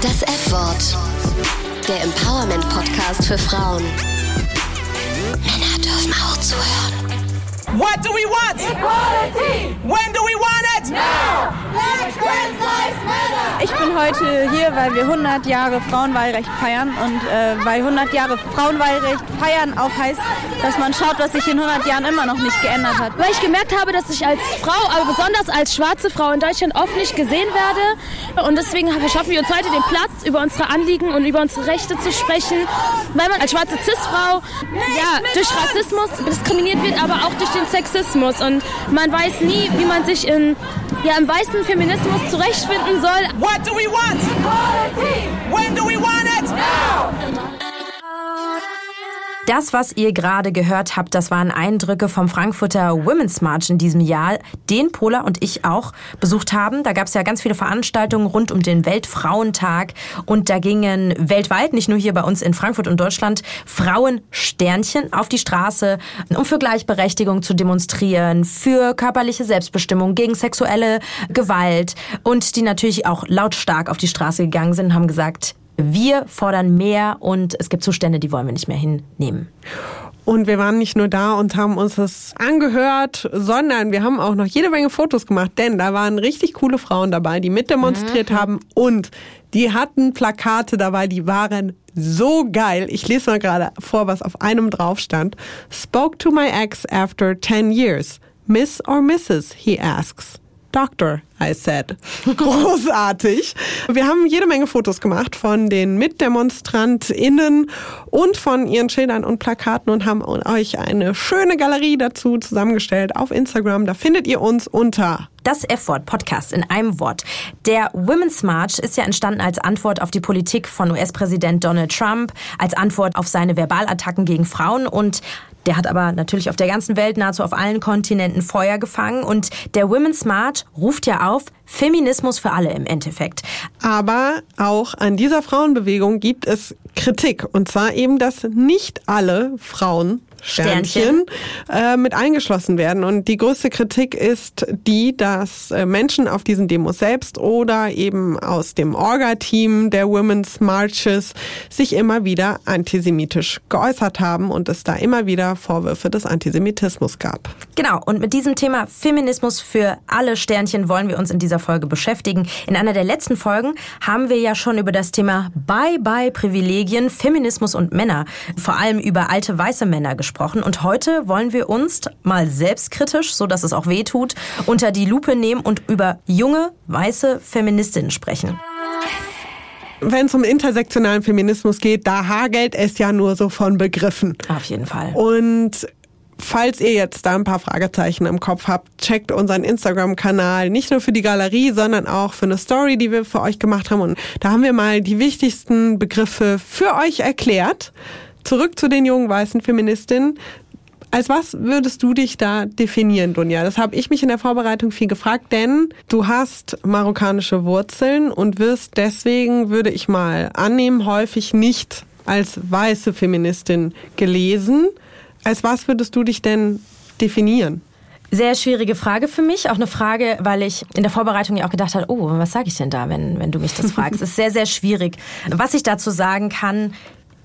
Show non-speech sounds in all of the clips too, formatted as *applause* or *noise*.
Das F-Wort. Der Empowerment-Podcast für Frauen. Männer dürfen auch zuhören. What do we want? Equality! When do we want it? Now! Ich bin heute hier, weil wir 100 Jahre Frauenwahlrecht feiern und äh, weil 100 Jahre Frauenwahlrecht feiern auch heißt, dass man schaut, was sich in 100 Jahren immer noch nicht geändert hat. Weil ich gemerkt habe, dass ich als Frau, aber besonders als schwarze Frau in Deutschland oft nicht gesehen werde. Und deswegen schaffen wir uns heute den Platz, über unsere Anliegen und über unsere Rechte zu sprechen, weil man als schwarze Cis-Frau ja, durch Rassismus diskriminiert wird, aber auch durch den Sexismus. Und man weiß nie, wie man sich in, ja, im weißen Feminismus zurechtfinden soll. What do we want? Equality! When do we want it? Now! Das, was ihr gerade gehört habt, das waren Eindrücke vom Frankfurter Women's March in diesem Jahr, den Pola und ich auch besucht haben. Da gab es ja ganz viele Veranstaltungen rund um den Weltfrauentag und da gingen weltweit, nicht nur hier bei uns in Frankfurt und Deutschland, Frauensternchen auf die Straße, um für Gleichberechtigung zu demonstrieren, für körperliche Selbstbestimmung, gegen sexuelle Gewalt und die natürlich auch lautstark auf die Straße gegangen sind und haben gesagt, wir fordern mehr und es gibt Zustände, die wollen wir nicht mehr hinnehmen. Und wir waren nicht nur da und haben uns das angehört, sondern wir haben auch noch jede Menge Fotos gemacht, denn da waren richtig coole Frauen dabei, die mitdemonstriert haben und die hatten Plakate dabei, die waren so geil. Ich lese mal gerade vor, was auf einem drauf stand. Spoke to my ex after 10 years. Miss or Mrs. he asks. Doctor, I said. *laughs* Großartig. Wir haben jede Menge Fotos gemacht von den MitdemonstrantInnen und von ihren Schildern und Plakaten und haben euch eine schöne Galerie dazu zusammengestellt auf Instagram. Da findet ihr uns unter Das F-Wort Podcast in einem Wort. Der Women's March ist ja entstanden als Antwort auf die Politik von US-Präsident Donald Trump, als Antwort auf seine Verbalattacken gegen Frauen und der hat aber natürlich auf der ganzen Welt, nahezu auf allen Kontinenten Feuer gefangen. Und der Women's March ruft ja auf Feminismus für alle im Endeffekt. Aber auch an dieser Frauenbewegung gibt es Kritik. Und zwar eben, dass nicht alle Frauen Sternchen, Äh, mit eingeschlossen werden. Und die größte Kritik ist die, dass äh, Menschen auf diesen Demos selbst oder eben aus dem Orga-Team der Women's Marches sich immer wieder antisemitisch geäußert haben und es da immer wieder Vorwürfe des Antisemitismus gab. Genau, und mit diesem Thema Feminismus für alle Sternchen wollen wir uns in dieser Folge beschäftigen. In einer der letzten Folgen haben wir ja schon über das Thema Bye-bye-Privilegien, Feminismus und Männer, vor allem über alte weiße Männer gesprochen gesprochen und heute wollen wir uns mal selbstkritisch, so dass es auch weh tut, unter die Lupe nehmen und über junge weiße Feministinnen sprechen. Wenn es um intersektionalen Feminismus geht, da hagelt es ja nur so von Begriffen. Auf jeden Fall. Und Falls ihr jetzt da ein paar Fragezeichen im Kopf habt, checkt unseren Instagram-Kanal nicht nur für die Galerie, sondern auch für eine Story, die wir für euch gemacht haben. Und da haben wir mal die wichtigsten Begriffe für euch erklärt. Zurück zu den jungen weißen Feministinnen. Als was würdest du dich da definieren, Dunja? Das habe ich mich in der Vorbereitung viel gefragt, denn du hast marokkanische Wurzeln und wirst deswegen, würde ich mal annehmen, häufig nicht als weiße Feministin gelesen. Als was würdest du dich denn definieren? Sehr schwierige Frage für mich. Auch eine Frage, weil ich in der Vorbereitung ja auch gedacht habe, oh, was sage ich denn da, wenn, wenn du mich das fragst? *laughs* Es ist sehr, sehr schwierig. Was ich dazu sagen kann,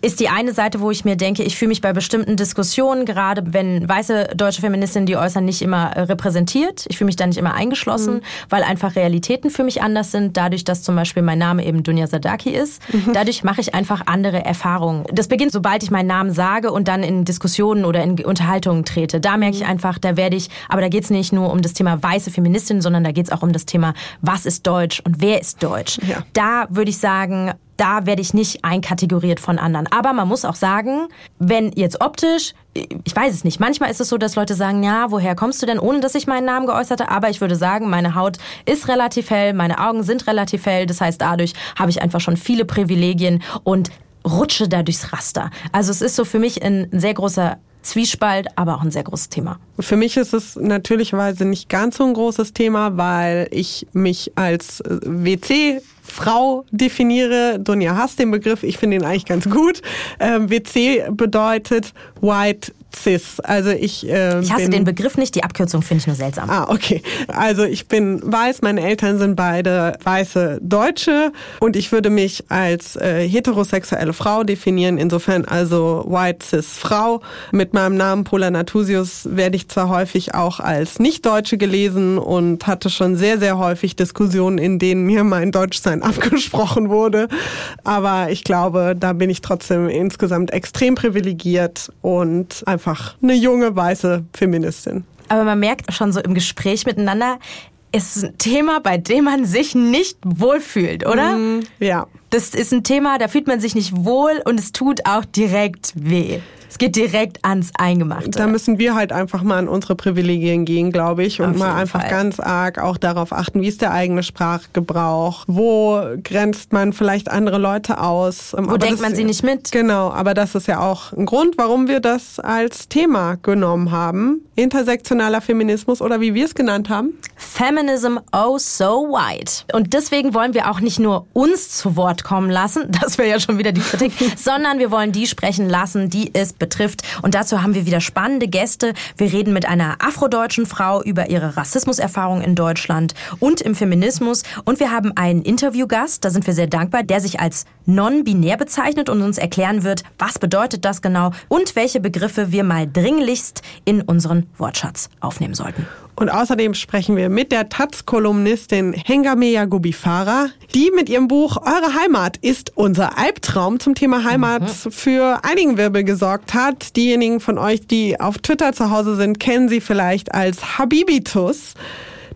ist die eine Seite, wo ich mir denke, ich fühle mich bei bestimmten Diskussionen, gerade wenn weiße deutsche Feministinnen die äußern, nicht immer repräsentiert. Ich fühle mich da nicht immer eingeschlossen, mhm. weil einfach Realitäten für mich anders sind. Dadurch, dass zum Beispiel mein Name eben Dunja Sadaki ist. Mhm. Dadurch mache ich einfach andere Erfahrungen. Das beginnt, sobald ich meinen Namen sage und dann in Diskussionen oder in Unterhaltungen trete. Da merke ich einfach, da werde ich, aber da geht es nicht nur um das Thema weiße Feministin, sondern da geht es auch um das Thema, was ist Deutsch und wer ist Deutsch. Ja. Da würde ich sagen, da werde ich nicht einkategoriert von anderen. Aber man muss auch sagen, wenn jetzt optisch, ich weiß es nicht, manchmal ist es so, dass Leute sagen, ja, woher kommst du denn, ohne dass ich meinen Namen geäußert habe? Aber ich würde sagen, meine Haut ist relativ hell, meine Augen sind relativ hell. Das heißt, dadurch habe ich einfach schon viele Privilegien und rutsche da durchs Raster. Also es ist so für mich ein sehr großer Zwiespalt, aber auch ein sehr großes Thema. Für mich ist es natürlicherweise nicht ganz so ein großes Thema, weil ich mich als äh, WC Frau definiere. Dunja hasst den Begriff, ich finde ihn eigentlich ganz gut. Ähm, WC bedeutet White cis. Also ich. Äh, Ich hasse bin, den Begriff nicht, die Abkürzung finde ich nur seltsam. Ah, okay. Also ich bin weiß, meine Eltern sind beide weiße Deutsche und ich würde mich als äh, heterosexuelle Frau definieren. Insofern also white cis Frau. Mit meinem Namen Pola Natusius werde ich zwar häufig auch als Nicht-Deutsche gelesen und hatte schon sehr, sehr häufig Diskussionen, in denen mir mein Deutschsein *laughs* abgesprochen wurde. Aber ich glaube, da bin ich trotzdem insgesamt extrem privilegiert und einfach eine junge weiße Feministin. Aber man merkt schon so im Gespräch miteinander, ist ein Thema, bei dem man sich nicht wohlfühlt, oder? Ja. Das ist ein Thema, da fühlt man sich nicht wohl und es tut auch direkt weh. Es geht direkt ans Eingemachte. Da müssen wir halt einfach mal an unsere Privilegien gehen, glaube ich, und Auf mal einfach Fall. ganz arg auch darauf achten, wie ist der eigene Sprachgebrauch, wo grenzt man vielleicht andere Leute aus. Wo denkt man sie nicht mit? Genau, aber das ist ja auch ein Grund, warum wir das als Thema genommen haben. Intersektionaler Feminismus oder wie wir es genannt haben. Feminism oh so white. Und deswegen wollen wir auch nicht nur uns zu Wort kommen lassen, *laughs* das wäre ja schon wieder die Kritik, *laughs* sondern wir wollen die sprechen lassen, die es betrifft. Und dazu haben wir wieder spannende Gäste. Wir reden mit einer afrodeutschen Frau über ihre Rassismuserfahrung in Deutschland und im Feminismus. Und wir haben einen Interviewgast, da sind wir sehr dankbar, der sich als non-binär bezeichnet und uns erklären wird, was bedeutet das genau und welche Begriffe wir mal dringlichst in unseren Wortschatz aufnehmen sollten. Und außerdem sprechen wir mit der Taz-Kolumnistin Hengameya Gubifara, die mit ihrem Buch Eure Heimat ist unser Albtraum zum Thema Heimat für einigen Wirbel gesorgt hat. Diejenigen von euch, die auf Twitter zu Hause sind, kennen sie vielleicht als Habibitus.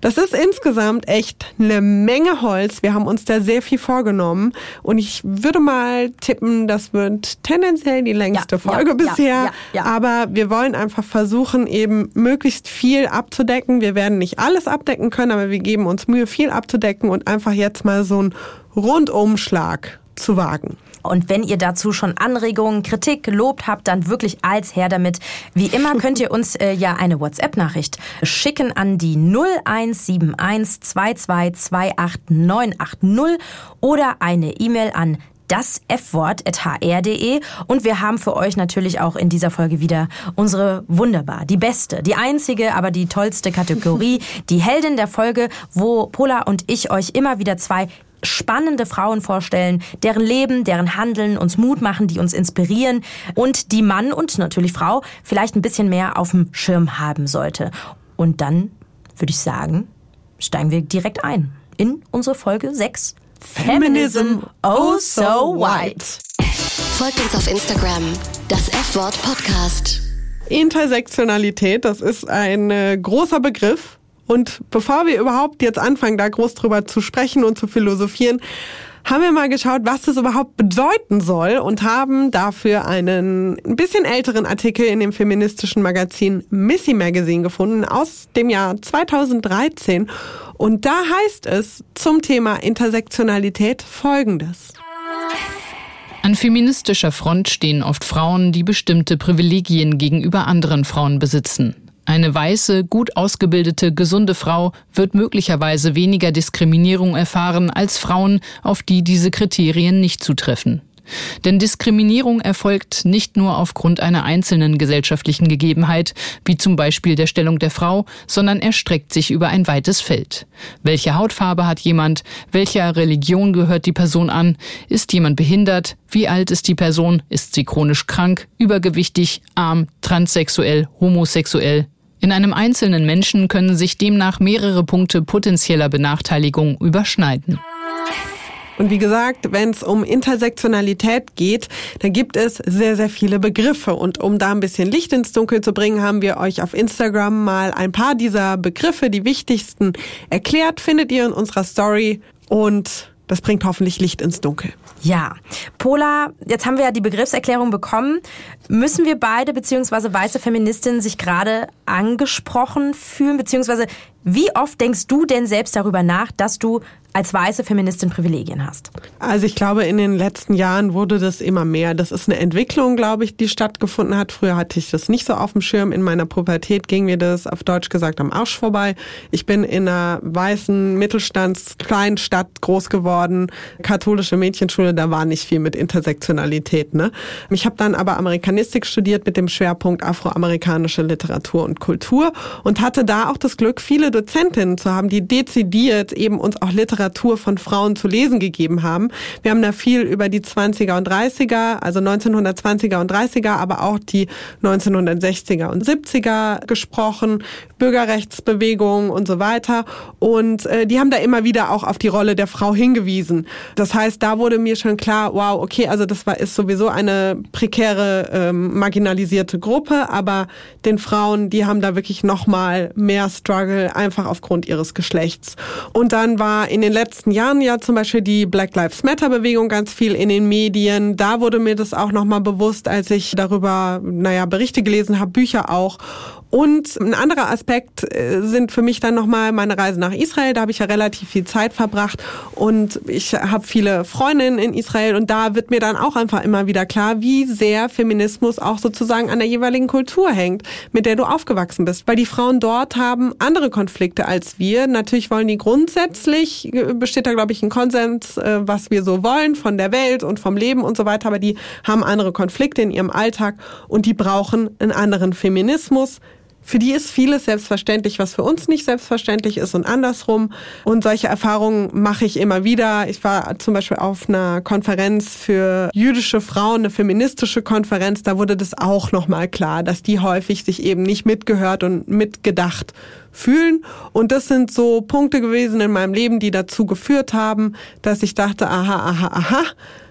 Das ist insgesamt echt eine Menge Holz. Wir haben uns da sehr viel vorgenommen. Und ich würde mal tippen, das wird tendenziell die längste Ja, Folge ja, bisher. ja. Aber wir wollen einfach versuchen, eben möglichst viel abzudecken. Wir werden nicht alles abdecken können, aber wir geben uns Mühe, viel abzudecken und einfach jetzt mal so einen Rundumschlag zu wagen. Und wenn ihr dazu schon Anregungen, Kritik, Lob habt, dann wirklich als her damit. Wie immer könnt ihr uns äh, ja eine WhatsApp-Nachricht schicken an die 0171 2228980 oder eine E-Mail an das F-Wort.hr.de und wir haben für euch natürlich auch in dieser Folge wieder unsere wunderbar, die beste, die einzige, aber die tollste Kategorie, *laughs* die Heldin der Folge, wo Pola und ich euch immer wieder zwei spannende Frauen vorstellen, deren Leben, deren Handeln uns Mut machen, die uns inspirieren und die Mann und natürlich Frau vielleicht ein bisschen mehr auf dem Schirm haben sollte. Und dann würde ich sagen, steigen wir direkt ein in unsere Folge 6. Feminism Oh So White. Folgt uns auf Instagram, das F-Wort Podcast. Intersektionalität, das ist ein äh, großer Begriff. Und bevor wir überhaupt jetzt anfangen, da groß drüber zu sprechen und zu philosophieren, haben wir mal geschaut, was das überhaupt bedeuten soll und haben dafür einen ein bisschen älteren Artikel in dem feministischen Magazin Missy Magazine gefunden aus dem Jahr 2013. Und da heißt es zum Thema Intersektionalität Folgendes. An feministischer Front stehen oft Frauen, die bestimmte Privilegien gegenüber anderen Frauen besitzen. Eine weiße, gut ausgebildete, gesunde Frau wird möglicherweise weniger Diskriminierung erfahren als Frauen, auf die diese Kriterien nicht zutreffen. Denn Diskriminierung erfolgt nicht nur aufgrund einer einzelnen gesellschaftlichen Gegebenheit, wie zum Beispiel der Stellung der Frau, sondern erstreckt sich über ein weites Feld. Welche Hautfarbe hat jemand? Welcher Religion gehört die Person an? Ist jemand behindert? Wie alt ist die Person? Ist sie chronisch krank, übergewichtig, arm, transsexuell, homosexuell? In einem einzelnen Menschen können sich demnach mehrere Punkte potenzieller Benachteiligung überschneiden. Und wie gesagt, wenn es um Intersektionalität geht, dann gibt es sehr, sehr viele Begriffe. Und um da ein bisschen Licht ins Dunkel zu bringen, haben wir euch auf Instagram mal ein paar dieser Begriffe, die wichtigsten, erklärt. Findet ihr in unserer Story. Und das bringt hoffentlich Licht ins Dunkel. Ja, Pola, jetzt haben wir ja die Begriffserklärung bekommen. Müssen wir beide beziehungsweise weiße Feministinnen sich gerade angesprochen fühlen? Beziehungsweise wie oft denkst du denn selbst darüber nach, dass du als weiße Feministin Privilegien hast? Also ich glaube, in den letzten Jahren wurde das immer mehr. Das ist eine Entwicklung, glaube ich, die stattgefunden hat. Früher hatte ich das nicht so auf dem Schirm. In meiner Pubertät ging mir das auf Deutsch gesagt am Arsch vorbei. Ich bin in einer weißen Mittelstands-Kleinstadt groß geworden, katholische Mädchenschule, da war nicht viel mit Intersektionalität. Ne? Ich habe dann aber Amerikanistik studiert mit dem Schwerpunkt afroamerikanische Literatur und Kultur und hatte da auch das Glück, viele Dozentinnen zu haben, die dezidiert eben uns auch Literatur von Frauen zu lesen gegeben haben. Wir haben da viel über die 20er und 30er, also 1920er und 30er, aber auch die 1960er und 70er gesprochen, Bürgerrechtsbewegung und so weiter. Und äh, die haben da immer wieder auch auf die Rolle der Frau hingewiesen. Das heißt, da wurde mir schon klar, wow, okay, also das war ist sowieso eine prekäre, ähm, marginalisierte Gruppe, aber den Frauen, die haben da wirklich noch mal mehr Struggle einfach aufgrund ihres Geschlechts. Und dann war in den letzten Jahren ja zum Beispiel die Black Lives Matter Bewegung ganz viel in den Medien. Da wurde mir das auch noch mal bewusst, als ich darüber, naja, Berichte gelesen habe, Bücher auch. Und ein anderer Aspekt äh, sind für mich dann nochmal meine Reise nach Israel. Da habe ich ja relativ viel Zeit verbracht und ich habe viele Freundinnen in Israel und da wird mir dann auch einfach immer wieder klar, wie sehr Feminismus auch sozusagen an der jeweiligen Kultur hängt, mit der du aufgewachsen bist. Weil die Frauen dort haben andere Konflikte als wir. Natürlich wollen die grundsätzlich, äh, besteht da glaube ich ein Konsens, äh, was wir so wollen von der Welt und vom Leben und so weiter, aber die haben andere Konflikte in ihrem Alltag und die brauchen einen anderen Feminismus für die ist vieles selbstverständlich, was für uns nicht selbstverständlich ist und andersrum. Und solche Erfahrungen mache ich immer wieder. Ich war zum Beispiel auf einer Konferenz für jüdische Frauen, eine feministische Konferenz. Da wurde das auch nochmal klar, dass die häufig sich eben nicht mitgehört und mitgedacht fühlen. Und das sind so Punkte gewesen in meinem Leben, die dazu geführt haben, dass ich dachte, aha, aha, aha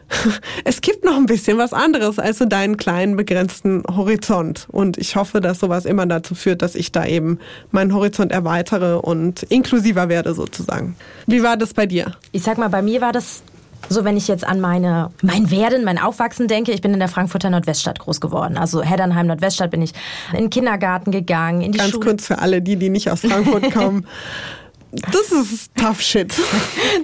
*laughs* es gibt noch ein bisschen was anderes als so deinen kleinen begrenzten Horizont. Und ich hoffe, dass sowas immer dazu führt, dass ich da eben meinen Horizont erweitere und inklusiver werde sozusagen. Wie war das bei dir? Ich sag mal, bei mir war das so, wenn ich jetzt an meine, mein Werden, mein Aufwachsen denke, ich bin in der Frankfurter Nordweststadt groß geworden. Also Heddernheim, Nordweststadt bin ich in den Kindergarten gegangen, in die Ganz Schule. kurz für alle, die, die nicht aus Frankfurt *laughs* kommen. Das ist tough shit. *laughs*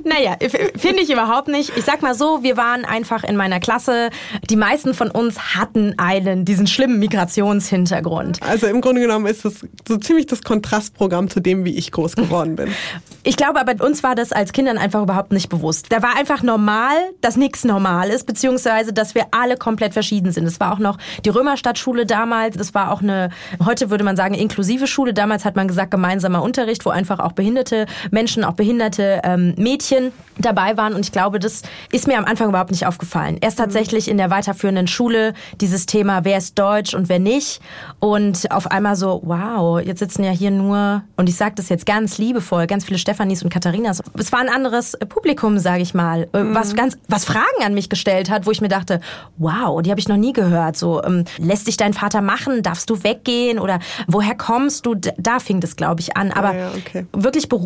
Naja, finde ich überhaupt nicht. Ich sag mal so, wir waren einfach in meiner Klasse. Die meisten von uns hatten einen, diesen schlimmen Migrationshintergrund. Also im Grunde genommen ist es so ziemlich das Kontrastprogramm zu dem, wie ich groß geworden bin. *laughs* Ich glaube aber, uns war das als Kindern einfach überhaupt nicht bewusst. Da war einfach normal, dass nichts normal ist, beziehungsweise, dass wir alle komplett verschieden sind. Es war auch noch die Römerstadtschule damals. Das war auch eine, heute würde man sagen, inklusive Schule. Damals hat man gesagt, gemeinsamer Unterricht, wo einfach auch behinderte Menschen, auch behinderte ähm, Mädchen dabei waren. Und ich glaube, das ist mir am Anfang überhaupt nicht aufgefallen. Erst tatsächlich in der weiterführenden Schule dieses Thema, wer ist deutsch und wer nicht. Und auf einmal so, wow, jetzt sitzen ja hier nur, und ich sage das jetzt ganz liebevoll, ganz viele Stefanis und Katharinas. Es war ein anderes Publikum, sage ich mal, äh, was ganz, was Fragen an mich gestellt hat, wo ich mir dachte, wow, die habe ich noch nie gehört. So, ähm, lässt dich dein Vater machen? Darfst du weggehen? Oder woher kommst du? Da fing das, glaube ich, an. Aber Ah ja, okay. wirklich beruflich,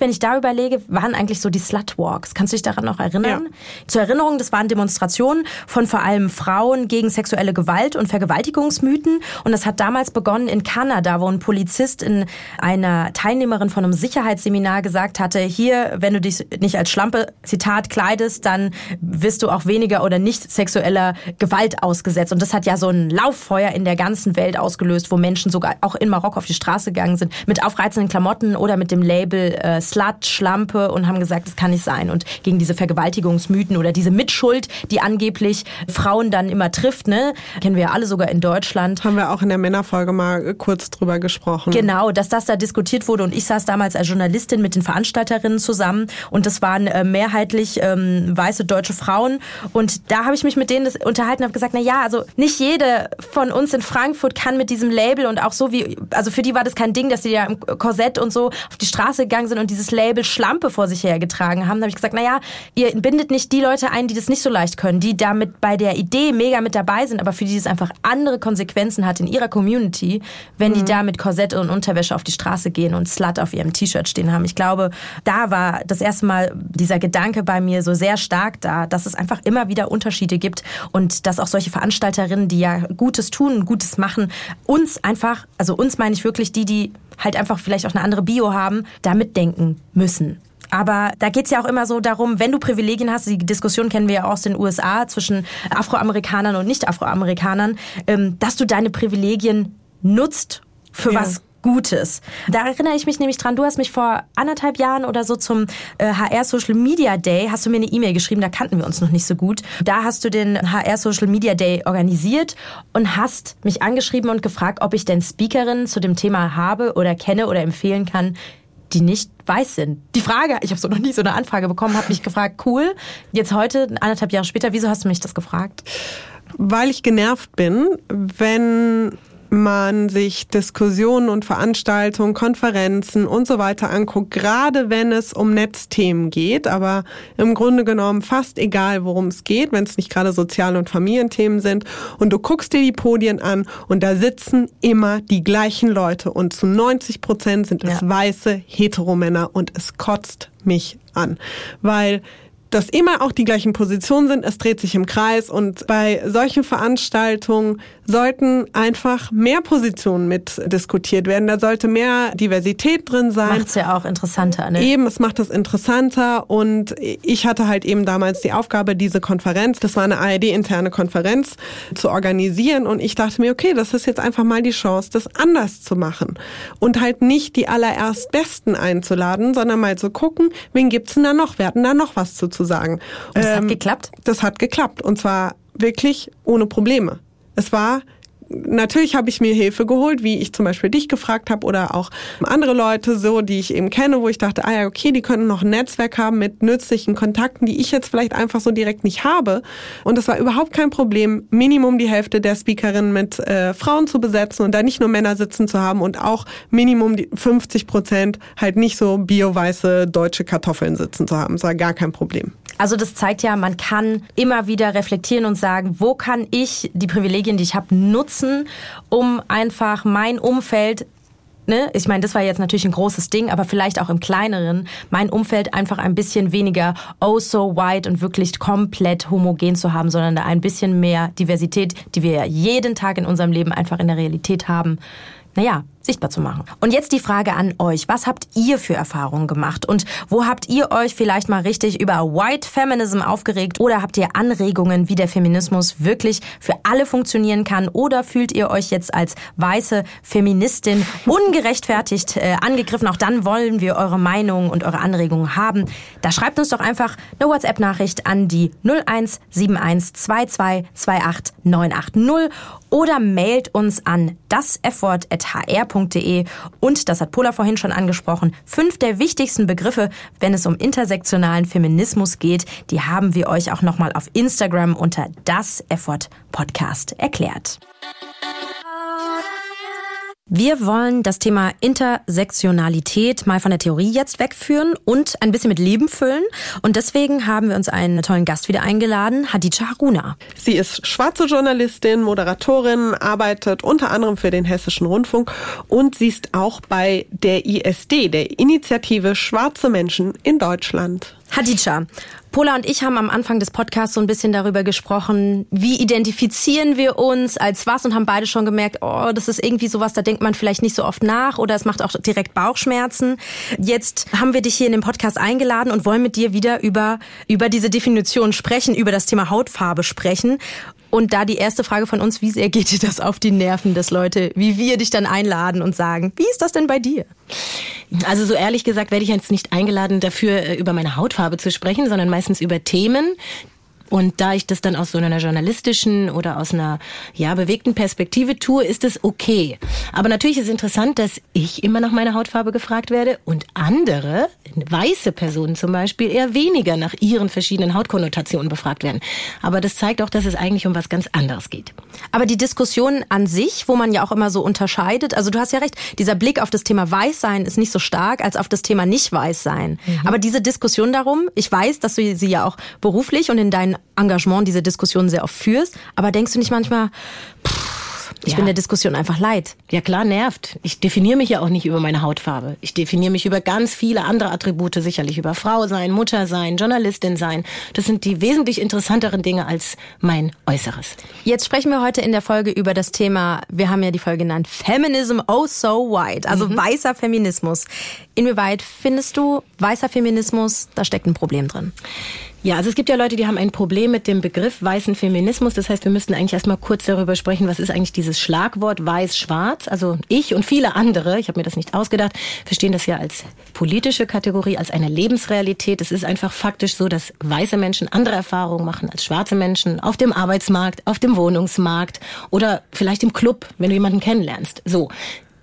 wenn ich da überlege, waren eigentlich so die Slutwalks. Kannst du dich daran noch erinnern? Ja. Zur Erinnerung, das waren Demonstrationen von vor allem Frauen gegen sexuelle Gewalt und Vergewaltigungsmythen. Und das hat damals begonnen in Kanada, wo ein Polizist in einer Teilnehmerin von einem Sicherheitsseminar gesagt hatte, hier, wenn du dich nicht als Schlampe, Zitat, kleidest, dann wirst du auch weniger oder nicht sexueller Gewalt ausgesetzt. Und das hat ja so ein Lauffeuer in der ganzen Welt ausgelöst, wo Menschen sogar auch in Marokko auf die Straße gegangen sind mit aufreizenden Klamotten oder mit dem Label äh, Slut, Schlampe und haben gesagt, das kann nicht sein. Und gegen diese Vergewaltigungsmythen oder diese Mitschuld, die angeblich Frauen dann immer trifft, ne, kennen wir ja alle sogar in Deutschland. Haben wir auch in der Männerfolge mal kurz drüber gesprochen. Genau, dass das da diskutiert wurde und ich saß damals als Journalistin mit den Veranstalterinnen zusammen und das waren äh, mehrheitlich ähm, weiße deutsche Frauen und da habe ich mich mit denen das unterhalten und habe gesagt, na ja, also nicht jede von uns in Frankfurt kann mit diesem Label und auch so wie, also für die war das kein Ding, dass sie ja im Korsett und so auf die Straße gegangen sind und dieses Label Schlampe vor sich hergetragen haben. Da habe ich gesagt, na ja, ihr bindet nicht die Leute ein, die das nicht so leicht können, die damit bei der Idee mega mit dabei sind, aber für die es einfach andere Konsequenzen hat in ihrer Community, wenn die da mit Korsett und Unterwäsche auf die Straße gehen und Slut auf ihrem T-Shirt stehen haben. Ich glaube, da war das erste Mal dieser Gedanke bei mir so sehr stark da, dass es einfach immer wieder Unterschiede gibt und dass auch solche Veranstalterinnen, die ja Gutes tun, Gutes machen, uns einfach, also uns meine ich wirklich die, die halt einfach vielleicht auch eine andere Bio haben, da mitdenken müssen. Aber da geht's ja auch immer so darum, wenn du Privilegien hast, die Diskussion kennen wir ja auch aus den USA zwischen Afroamerikanern und Nicht-Afroamerikanern, ähm, dass du deine Privilegien nutzt für Ja. was Gutes. Da erinnere ich mich nämlich dran, du hast mich vor anderthalb Jahren oder so zum äh, HR Social Media Day, hast du mir eine E-Mail geschrieben, da kannten wir uns noch nicht so gut. Da hast du den HR Social Media Day organisiert und hast mich angeschrieben und gefragt, ob ich denn Speakerinnen zu dem Thema habe oder kenne oder empfehlen kann, die nicht weiß sind. Die Frage, ich habe so noch nie so eine Anfrage bekommen, habe mich gefragt, cool, jetzt heute, anderthalb Jahre später, wieso hast du mich das gefragt? weil ich genervt bin, wenn man sich Diskussionen und Veranstaltungen, Konferenzen und so weiter anguckt, gerade wenn es um Netzthemen geht, aber im Grunde genommen fast egal, worum es geht, wenn es nicht gerade Sozial- und Familienthemen sind. Und du guckst dir die Podien an und da sitzen immer die gleichen Leute und zu 90 Prozent sind es Ja. weiße Heteromänner und es kotzt mich an, weil dass immer auch die gleichen Positionen sind, es dreht sich im Kreis und bei solchen Veranstaltungen sollten einfach mehr Positionen mit diskutiert werden. Da sollte mehr Diversität drin sein. Macht's ja auch interessanter, ne? Eben, es macht das interessanter und ich hatte halt eben damals die Aufgabe, diese Konferenz, das war eine ARD-interne Konferenz, zu organisieren und ich dachte mir, okay, das ist jetzt einfach mal die Chance, das anders zu machen und halt nicht die allererst Besten einzuladen, sondern mal zu gucken, wen gibt's denn da noch, wer hat denn da noch was zu, zu sagen. Das hat geklappt? Das hat geklappt und zwar wirklich ohne Probleme. Es war Natürlich habe ich mir Hilfe geholt, wie ich zum Beispiel dich gefragt habe oder auch andere Leute so, die ich eben kenne, wo ich dachte, ah ja, okay, die könnten noch ein Netzwerk haben mit nützlichen Kontakten, die ich jetzt vielleicht einfach so direkt nicht habe. Und es war überhaupt kein Problem, Minimum die Hälfte der Speakerinnen mit äh, Frauen zu besetzen und da nicht nur Männer sitzen zu haben und auch Minimum die 50 Prozent halt nicht so bioweiße deutsche Kartoffeln sitzen zu haben. Das war gar kein Problem. Also das zeigt ja, man kann immer wieder reflektieren und sagen, wo kann ich die Privilegien, die ich habe, nutzen, um einfach mein Umfeld Ne? Ich meine, das war jetzt natürlich ein großes Ding, aber vielleicht auch im kleineren, mein Umfeld einfach ein bisschen weniger oh so white und wirklich komplett homogen zu haben, sondern da ein bisschen mehr Diversität, die wir jeden Tag in unserem Leben einfach in der Realität haben, naja, sichtbar zu machen. Und jetzt die Frage an euch. Was habt ihr für Erfahrungen gemacht? Und wo habt ihr euch vielleicht mal richtig über White Feminism aufgeregt? Oder habt ihr Anregungen, wie der Feminismus wirklich für alle funktionieren kann? Oder fühlt ihr euch jetzt als weiße Feministin *laughs* ungerechtfertigt äh, angegriffen? Auch dann wollen wir eure Meinung und eure Anregungen haben. Da schreibt uns doch einfach eine WhatsApp-Nachricht an die 0171 2228 980 oder mailt uns an das hr.de und, das hat Pola vorhin schon angesprochen, fünf der wichtigsten Begriffe, wenn es um intersektionalen Feminismus geht, die haben wir euch auch nochmal auf Instagram unter das Effort Podcast erklärt. Wir wollen das Thema Intersektionalität mal von der Theorie jetzt wegführen und ein bisschen mit Leben füllen. Und deswegen haben wir uns einen tollen Gast wieder eingeladen, Hadija Haruna. Sie ist schwarze Journalistin, Moderatorin, arbeitet unter anderem für den Hessischen Rundfunk und sie ist auch bei der ISD, der Initiative Schwarze Menschen in Deutschland. Hadija, Pola und ich haben am Anfang des Podcasts so ein bisschen darüber gesprochen, wie identifizieren wir uns als was und haben beide schon gemerkt, oh, das ist irgendwie sowas, da denkt man vielleicht nicht so oft nach oder es macht auch direkt Bauchschmerzen. Jetzt haben wir dich hier in den Podcast eingeladen und wollen mit dir wieder über, über diese Definition sprechen, über das Thema Hautfarbe sprechen. Und da die erste Frage von uns, wie sehr geht dir das auf die Nerven, dass Leute wie wir dich dann einladen und sagen, wie ist das denn bei dir? Also so ehrlich gesagt werde ich jetzt nicht eingeladen dafür, äh, über meine Hautfarbe zu sprechen, sondern meistens über Themen, und da ich das dann aus so einer journalistischen oder aus einer ja bewegten Perspektive tue, ist es okay. Aber natürlich ist es interessant, dass ich immer nach meiner Hautfarbe gefragt werde und andere, weiße Personen zum Beispiel, eher weniger nach ihren verschiedenen Hautkonnotationen befragt werden. Aber das zeigt auch, dass es eigentlich um was ganz anderes geht. Aber die Diskussion an sich, wo man ja auch immer so unterscheidet, also du hast ja recht, dieser Blick auf das Thema Weißsein ist nicht so stark als auf das Thema Nicht-Weißsein. Aber diese Diskussion darum, ich weiß, dass du sie ja auch beruflich und in deinem Engagement diese Diskussion sehr oft führst, aber denkst du nicht manchmal, pff, Ich Ja. bin der Diskussion einfach leid. Ja klar, nervt. Ich definiere mich ja auch nicht über meine Hautfarbe. Ich definiere mich über ganz viele andere Attribute, sicherlich über Frau sein, Mutter sein, Journalistin sein. Das sind die wesentlich interessanteren Dinge als mein Äußeres. Jetzt sprechen wir heute in der Folge über das Thema, wir haben ja die Folge genannt, Feminism oh so white, also weißer Feminismus. Inwieweit findest du, weißer Feminismus, da steckt ein Problem drin? Ja, also es gibt ja Leute, die haben ein Problem mit dem Begriff weißen Feminismus. Das heißt, wir müssten eigentlich erstmal kurz darüber sprechen, was ist eigentlich dieses Schlagwort weiß-schwarz. Also ich und viele andere, ich habe mir das nicht ausgedacht, verstehen das ja als politische Kategorie, als eine Lebensrealität. Es ist einfach faktisch so, dass weiße Menschen andere Erfahrungen machen als schwarze Menschen auf dem Arbeitsmarkt, auf dem Wohnungsmarkt oder vielleicht im Club, wenn du jemanden kennenlernst. So.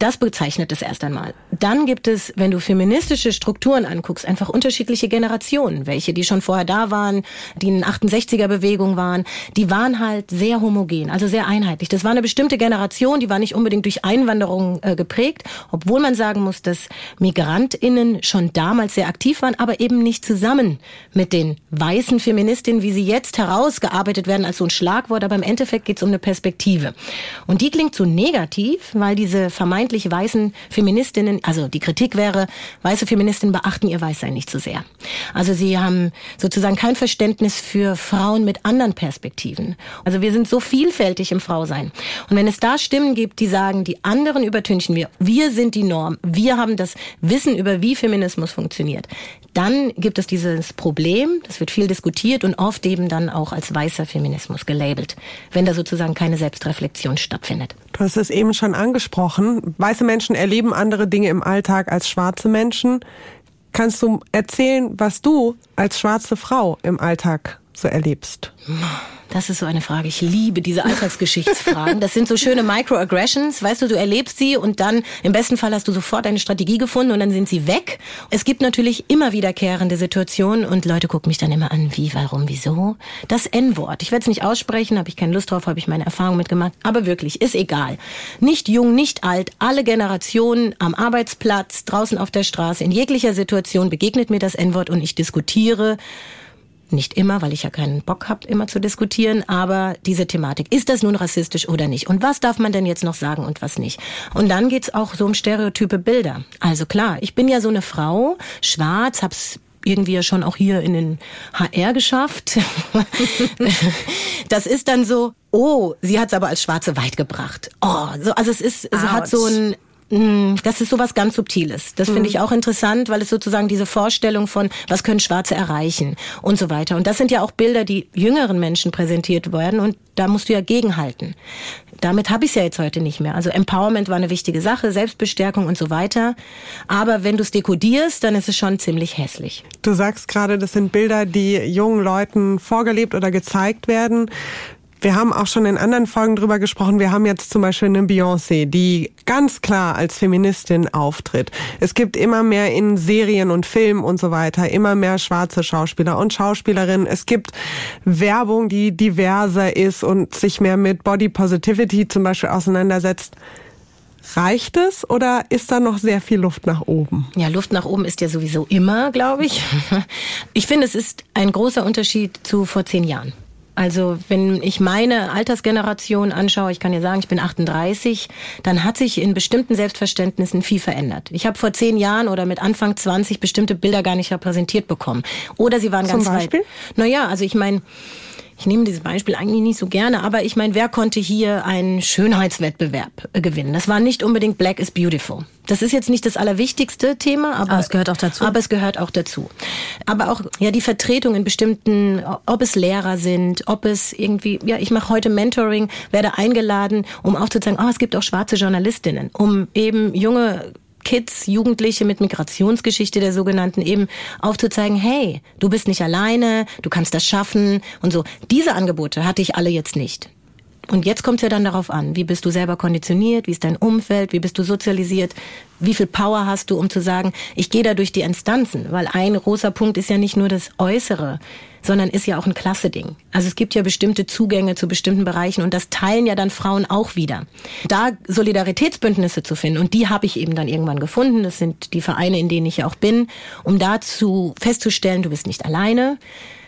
Das bezeichnet es erst einmal. Dann gibt es, wenn du feministische Strukturen anguckst, einfach unterschiedliche Generationen. Welche, die schon vorher da waren, die in 68er-Bewegung waren, die waren halt sehr homogen, also sehr einheitlich. Das war eine bestimmte Generation, die war nicht unbedingt durch Einwanderung äh, geprägt, obwohl man sagen muss, dass MigrantInnen schon damals sehr aktiv waren, aber eben nicht zusammen mit den weißen Feministinnen, wie sie jetzt herausgearbeitet werden als so ein Schlagwort, aber im Endeffekt geht es um eine Perspektive. Und die klingt so negativ, weil diese vermeintlich weißen Feministinnen, also die Kritik wäre, weiße Feministinnen beachten ihr Weißsein nicht so sehr. Also sie haben sozusagen kein Verständnis für Frauen mit anderen Perspektiven. Also wir sind so vielfältig im Frausein. Und wenn es da Stimmen gibt, die sagen, die anderen übertünchen wir, wir sind die Norm, wir haben das Wissen über wie Feminismus funktioniert, dann gibt es dieses Problem, das wird viel diskutiert und oft eben dann auch als weißer Feminismus gelabelt, wenn da sozusagen keine Selbstreflexion stattfindet. Du hast es eben schon angesprochen. Weiße Menschen erleben andere Dinge im Alltag als schwarze Menschen. Kannst du erzählen, was du als schwarze Frau im Alltag so erlebst? Das ist so eine Frage. Ich liebe diese Alltagsgeschichtsfragen. Das sind so schöne Microaggressions. Weißt du, du erlebst sie und dann im besten Fall hast du sofort eine Strategie gefunden und dann sind sie weg. Es gibt natürlich immer wiederkehrende Situationen und Leute gucken mich dann immer an, wie, warum, wieso. Das N-Wort. Ich werde es nicht aussprechen, habe ich keine Lust drauf, habe ich meine Erfahrung mitgemacht. Aber wirklich, ist egal. Nicht jung, nicht alt, alle Generationen am Arbeitsplatz, draußen auf der Straße, in jeglicher Situation begegnet mir das N-Wort und ich diskutiere nicht immer, weil ich ja keinen Bock habe, immer zu diskutieren, aber diese Thematik, ist das nun rassistisch oder nicht? Und was darf man denn jetzt noch sagen und was nicht? Und dann geht's auch so um stereotype Bilder. Also klar, ich bin ja so eine Frau, schwarz, hab's irgendwie ja schon auch hier in den HR geschafft. *laughs* das ist dann so, oh, sie hat's aber als Schwarze weit gebracht. Oh, so, also es ist, es hat so ein Das ist sowas ganz Subtiles. Das finde ich auch interessant, weil es sozusagen diese Vorstellung von, was können Schwarze erreichen und so weiter. Und das sind ja auch Bilder, die jüngeren Menschen präsentiert werden und da musst du ja gegenhalten. Damit habe ich es ja jetzt heute nicht mehr. Also Empowerment war eine wichtige Sache, Selbstbestärkung und so weiter. Aber wenn du es dekodierst, dann ist es schon ziemlich hässlich. Du sagst gerade, das sind Bilder, die jungen Leuten vorgelebt oder gezeigt werden. Wir haben auch schon in anderen Folgen drüber gesprochen. Wir haben jetzt zum Beispiel eine Beyoncé, die ganz klar als Feministin auftritt. Es gibt immer mehr in Serien und Filmen und so weiter, immer mehr schwarze Schauspieler und Schauspielerinnen. Es gibt Werbung, die diverser ist und sich mehr mit Body Positivity zum Beispiel auseinandersetzt. Reicht es oder ist da noch sehr viel Luft nach oben? Ja, Luft nach oben ist ja sowieso immer, glaube ich. *laughs* Ich finde, es ist ein großer Unterschied zu vor zehn Jahren. Also wenn ich meine Altersgeneration anschaue, ich kann ja sagen, ich bin 38, dann hat sich in bestimmten Selbstverständnissen viel verändert. Ich habe vor zehn Jahren oder mit Anfang 20 bestimmte Bilder gar nicht repräsentiert bekommen. Oder sie waren Zum ganz Beispiel? weit. Naja, also ich meine, ich nehme dieses Beispiel eigentlich nicht so gerne, aber ich meine, wer konnte hier einen Schönheitswettbewerb äh, gewinnen? Das war nicht unbedingt Black is Beautiful. Das ist jetzt nicht das allerwichtigste Thema, aber, Aber es gehört auch dazu. Aber es gehört auch dazu. Aber auch ja die Vertretung in bestimmten, ob es Lehrer sind, ob es irgendwie, ja, ich mache heute Mentoring, werde eingeladen, um aufzuzeigen, oh, es gibt auch schwarze Journalistinnen, um eben junge Kids, Jugendliche mit Migrationsgeschichte der sogenannten eben aufzuzeigen, hey, du bist nicht alleine, du kannst das schaffen und so. Diese Angebote hatte ich alle jetzt nicht. Und jetzt kommt es ja dann darauf an, wie bist du selber konditioniert, wie ist dein Umfeld, wie bist du sozialisiert, wie viel Power hast du, um zu sagen, ich gehe da durch die Instanzen, weil ein großer Punkt ist ja nicht nur das Äußere, sondern ist ja auch ein Klasse-Ding. Also es gibt ja bestimmte Zugänge zu bestimmten Bereichen und das teilen ja dann Frauen auch wieder. Da Solidaritätsbündnisse zu finden und die habe ich eben dann irgendwann gefunden, das sind die Vereine, in denen ich ja auch bin, um dazu festzustellen, du bist nicht alleine,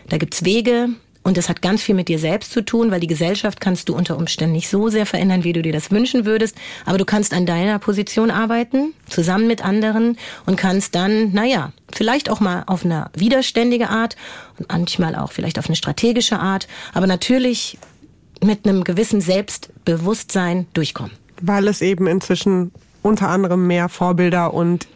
da gibt's Wege, Und das hat ganz viel mit dir selbst zu tun, weil die Gesellschaft kannst du unter Umständen nicht so sehr verändern, wie du dir das wünschen würdest. Aber du kannst an deiner Position arbeiten, zusammen mit anderen und kannst dann, naja, vielleicht auch mal auf eine widerständige Art und manchmal auch vielleicht auf eine strategische Art, aber natürlich mit einem gewissen Selbstbewusstsein durchkommen. Weil es eben inzwischen unter anderem mehr Vorbilder und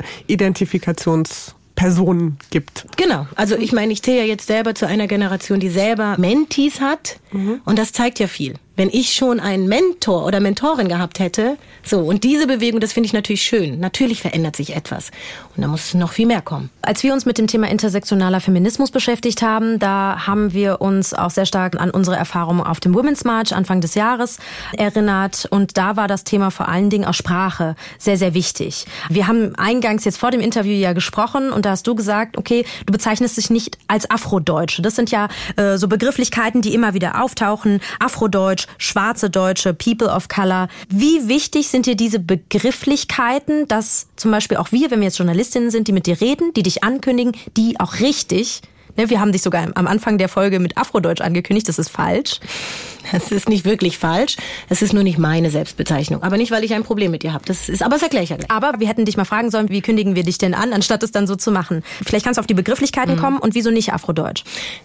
Identifikationspersonen gibt. Genau. Also ich meine, ich zähle ja jetzt selber zu einer Generation, die selber Mentees hat. Und das zeigt ja viel. Wenn ich schon einen Mentor oder Mentorin gehabt hätte, so, und diese Bewegung, das finde ich natürlich schön. Natürlich verändert sich etwas. Und da muss noch viel mehr kommen. Als wir uns mit dem Thema intersektionaler Feminismus beschäftigt haben, da haben wir uns auch sehr stark an unsere Erfahrungen auf dem Women's March Anfang des Jahres erinnert. Und da war das Thema vor allen Dingen auch Sprache sehr, sehr wichtig. Wir haben eingangs jetzt vor dem Interview ja gesprochen und da hast du gesagt, okay, du bezeichnest dich nicht als Afrodeutsche. Das sind ja äh, so Begrifflichkeiten, die immer wieder auftauchen. Afrodeutsch, schwarze Deutsche, People of Color. Wie wichtig sind dir diese Begrifflichkeiten, dass zum Beispiel auch wir, wenn wir jetzt Journalistinnen sind, die mit dir reden, die dich ankündigen, die auch richtig Ne, wir haben dich sogar am Anfang der Folge mit Afrodeutsch angekündigt, das ist falsch. Es ist nicht wirklich falsch. Es ist nur nicht meine Selbstbezeichnung. Aber nicht, weil ich ein Problem mit dir habe. Das ist, aber das erkläre ich ja gleich. Aber wir hätten dich mal fragen sollen, wie kündigen wir dich denn an, anstatt es dann so zu machen. Vielleicht kannst du auf die Begrifflichkeiten kommen und wieso nicht Afrodeutsch?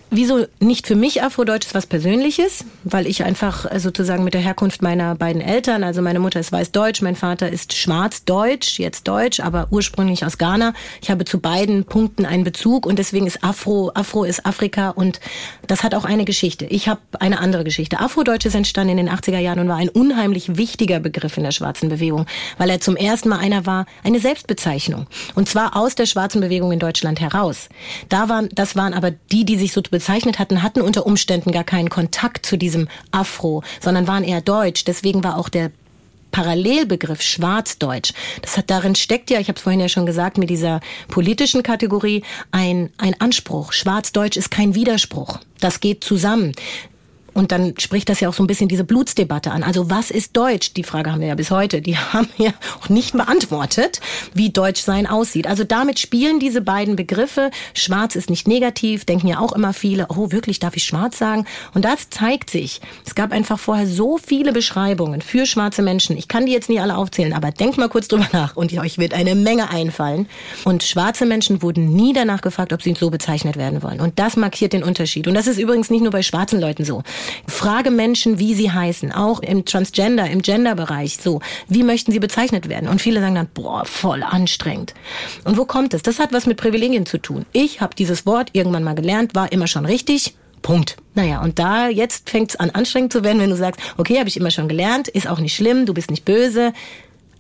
Wieso nicht für mich Afrodeutsch ist was Persönliches, weil ich einfach äh, sozusagen mit der Herkunft meiner beiden Eltern, also meine Mutter ist weißdeutsch, mein Vater ist schwarzdeutsch, jetzt deutsch, aber ursprünglich aus Ghana. Ich habe zu beiden Punkten einen Bezug und deswegen ist Afro, Afro ist Afrika und das hat auch eine Geschichte. Ich habe eine andere Geschichte. Afrodeutsch ist entstanden in den 80er Jahren und war ein unheimlich wichtiger Begriff in der schwarzen Bewegung, weil er zum ersten Mal einer war, eine Selbstbezeichnung. Und zwar aus der schwarzen Bewegung in Deutschland heraus. Da waren, das waren aber die, die sich so bezeichnet hatten, hatten unter Umständen gar keinen Kontakt zu diesem Afro, sondern waren eher deutsch. Deswegen war auch der Parallelbegriff Schwarzdeutsch. Das hat darin steckt ja, ich habe es vorhin ja schon gesagt, mit dieser politischen Kategorie ein ein Anspruch. Schwarzdeutsch ist kein Widerspruch. Das geht zusammen. Und dann spricht das ja auch so ein bisschen diese Blutsdebatte an. Also was ist Deutsch? Die Frage haben wir ja bis heute. Die *laughs* haben wir auch nicht beantwortet, wie Deutsch sein aussieht. Also damit spielen diese beiden Begriffe. Schwarz ist nicht negativ, denken ja auch immer viele, oh wirklich, darf ich schwarz sagen? Und das zeigt sich. Es gab einfach vorher so viele Beschreibungen für schwarze Menschen. Ich kann die jetzt nicht alle aufzählen, aber denkt mal kurz drüber nach und euch wird eine Menge einfallen. Und schwarze Menschen wurden nie danach gefragt, ob sie so bezeichnet werden wollen. Und das markiert den Unterschied. Und das ist übrigens nicht nur bei schwarzen Leuten so. Frage Menschen, wie sie heißen, auch im Transgender, im Genderbereich, so. Wie möchten sie bezeichnet werden? Und viele sagen dann, boah, voll anstrengend. Und wo kommt es? Das hat was mit Privilegien zu tun. Ich habe dieses Wort irgendwann mal gelernt, war immer schon richtig. Punkt. Naja, und da jetzt fängt es an anstrengend zu werden, wenn du sagst, okay, habe ich immer schon gelernt, ist auch nicht schlimm, du bist nicht böse.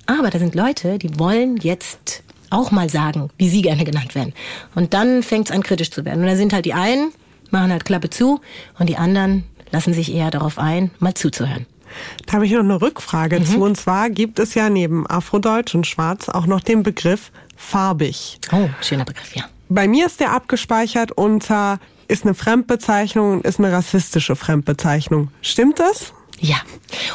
Aber da sind Leute, die wollen jetzt auch mal sagen, wie sie gerne genannt werden. Und dann fängt es an kritisch zu werden. Und da sind halt die einen, machen halt Klappe zu und die anderen lassen sich eher darauf ein, mal zuzuhören. Da habe ich noch eine Rückfrage Mhm. zu. Und zwar gibt es ja neben Afrodeutsch und Schwarz auch noch den Begriff farbig. Oh, schöner Begriff, ja. Bei mir ist der abgespeichert unter ist eine Fremdbezeichnung und ist eine rassistische Fremdbezeichnung. Stimmt das? Ja,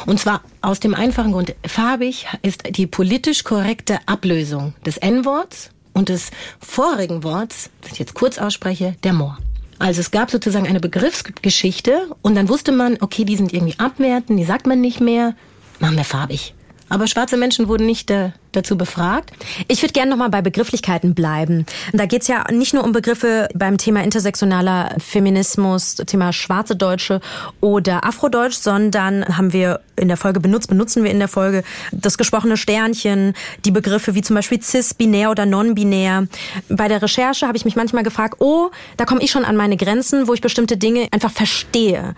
und zwar aus dem einfachen Grund, farbig ist die politisch korrekte Ablösung des N-Worts und des vorigen Worts, das ich jetzt kurz ausspreche, der Moor. Also es gab sozusagen eine Begriffsgeschichte und dann wusste man, okay, die sind irgendwie abwertend, die sagt man nicht mehr, machen wir farbig. Aber schwarze Menschen wurden nicht äh, dazu befragt. Ich würde gerne nochmal bei Begrifflichkeiten bleiben. Da geht's ja nicht nur um Begriffe beim Thema intersektionaler Feminismus, Thema schwarze Deutsche oder Afrodeutsch, sondern haben wir in der Folge benutzt, benutzen wir in der Folge das gesprochene Sternchen, die Begriffe wie zum Beispiel cis, binär oder non-binär. Bei der Recherche habe ich mich manchmal gefragt, oh, da komme ich schon an meine Grenzen, wo ich bestimmte Dinge einfach verstehe.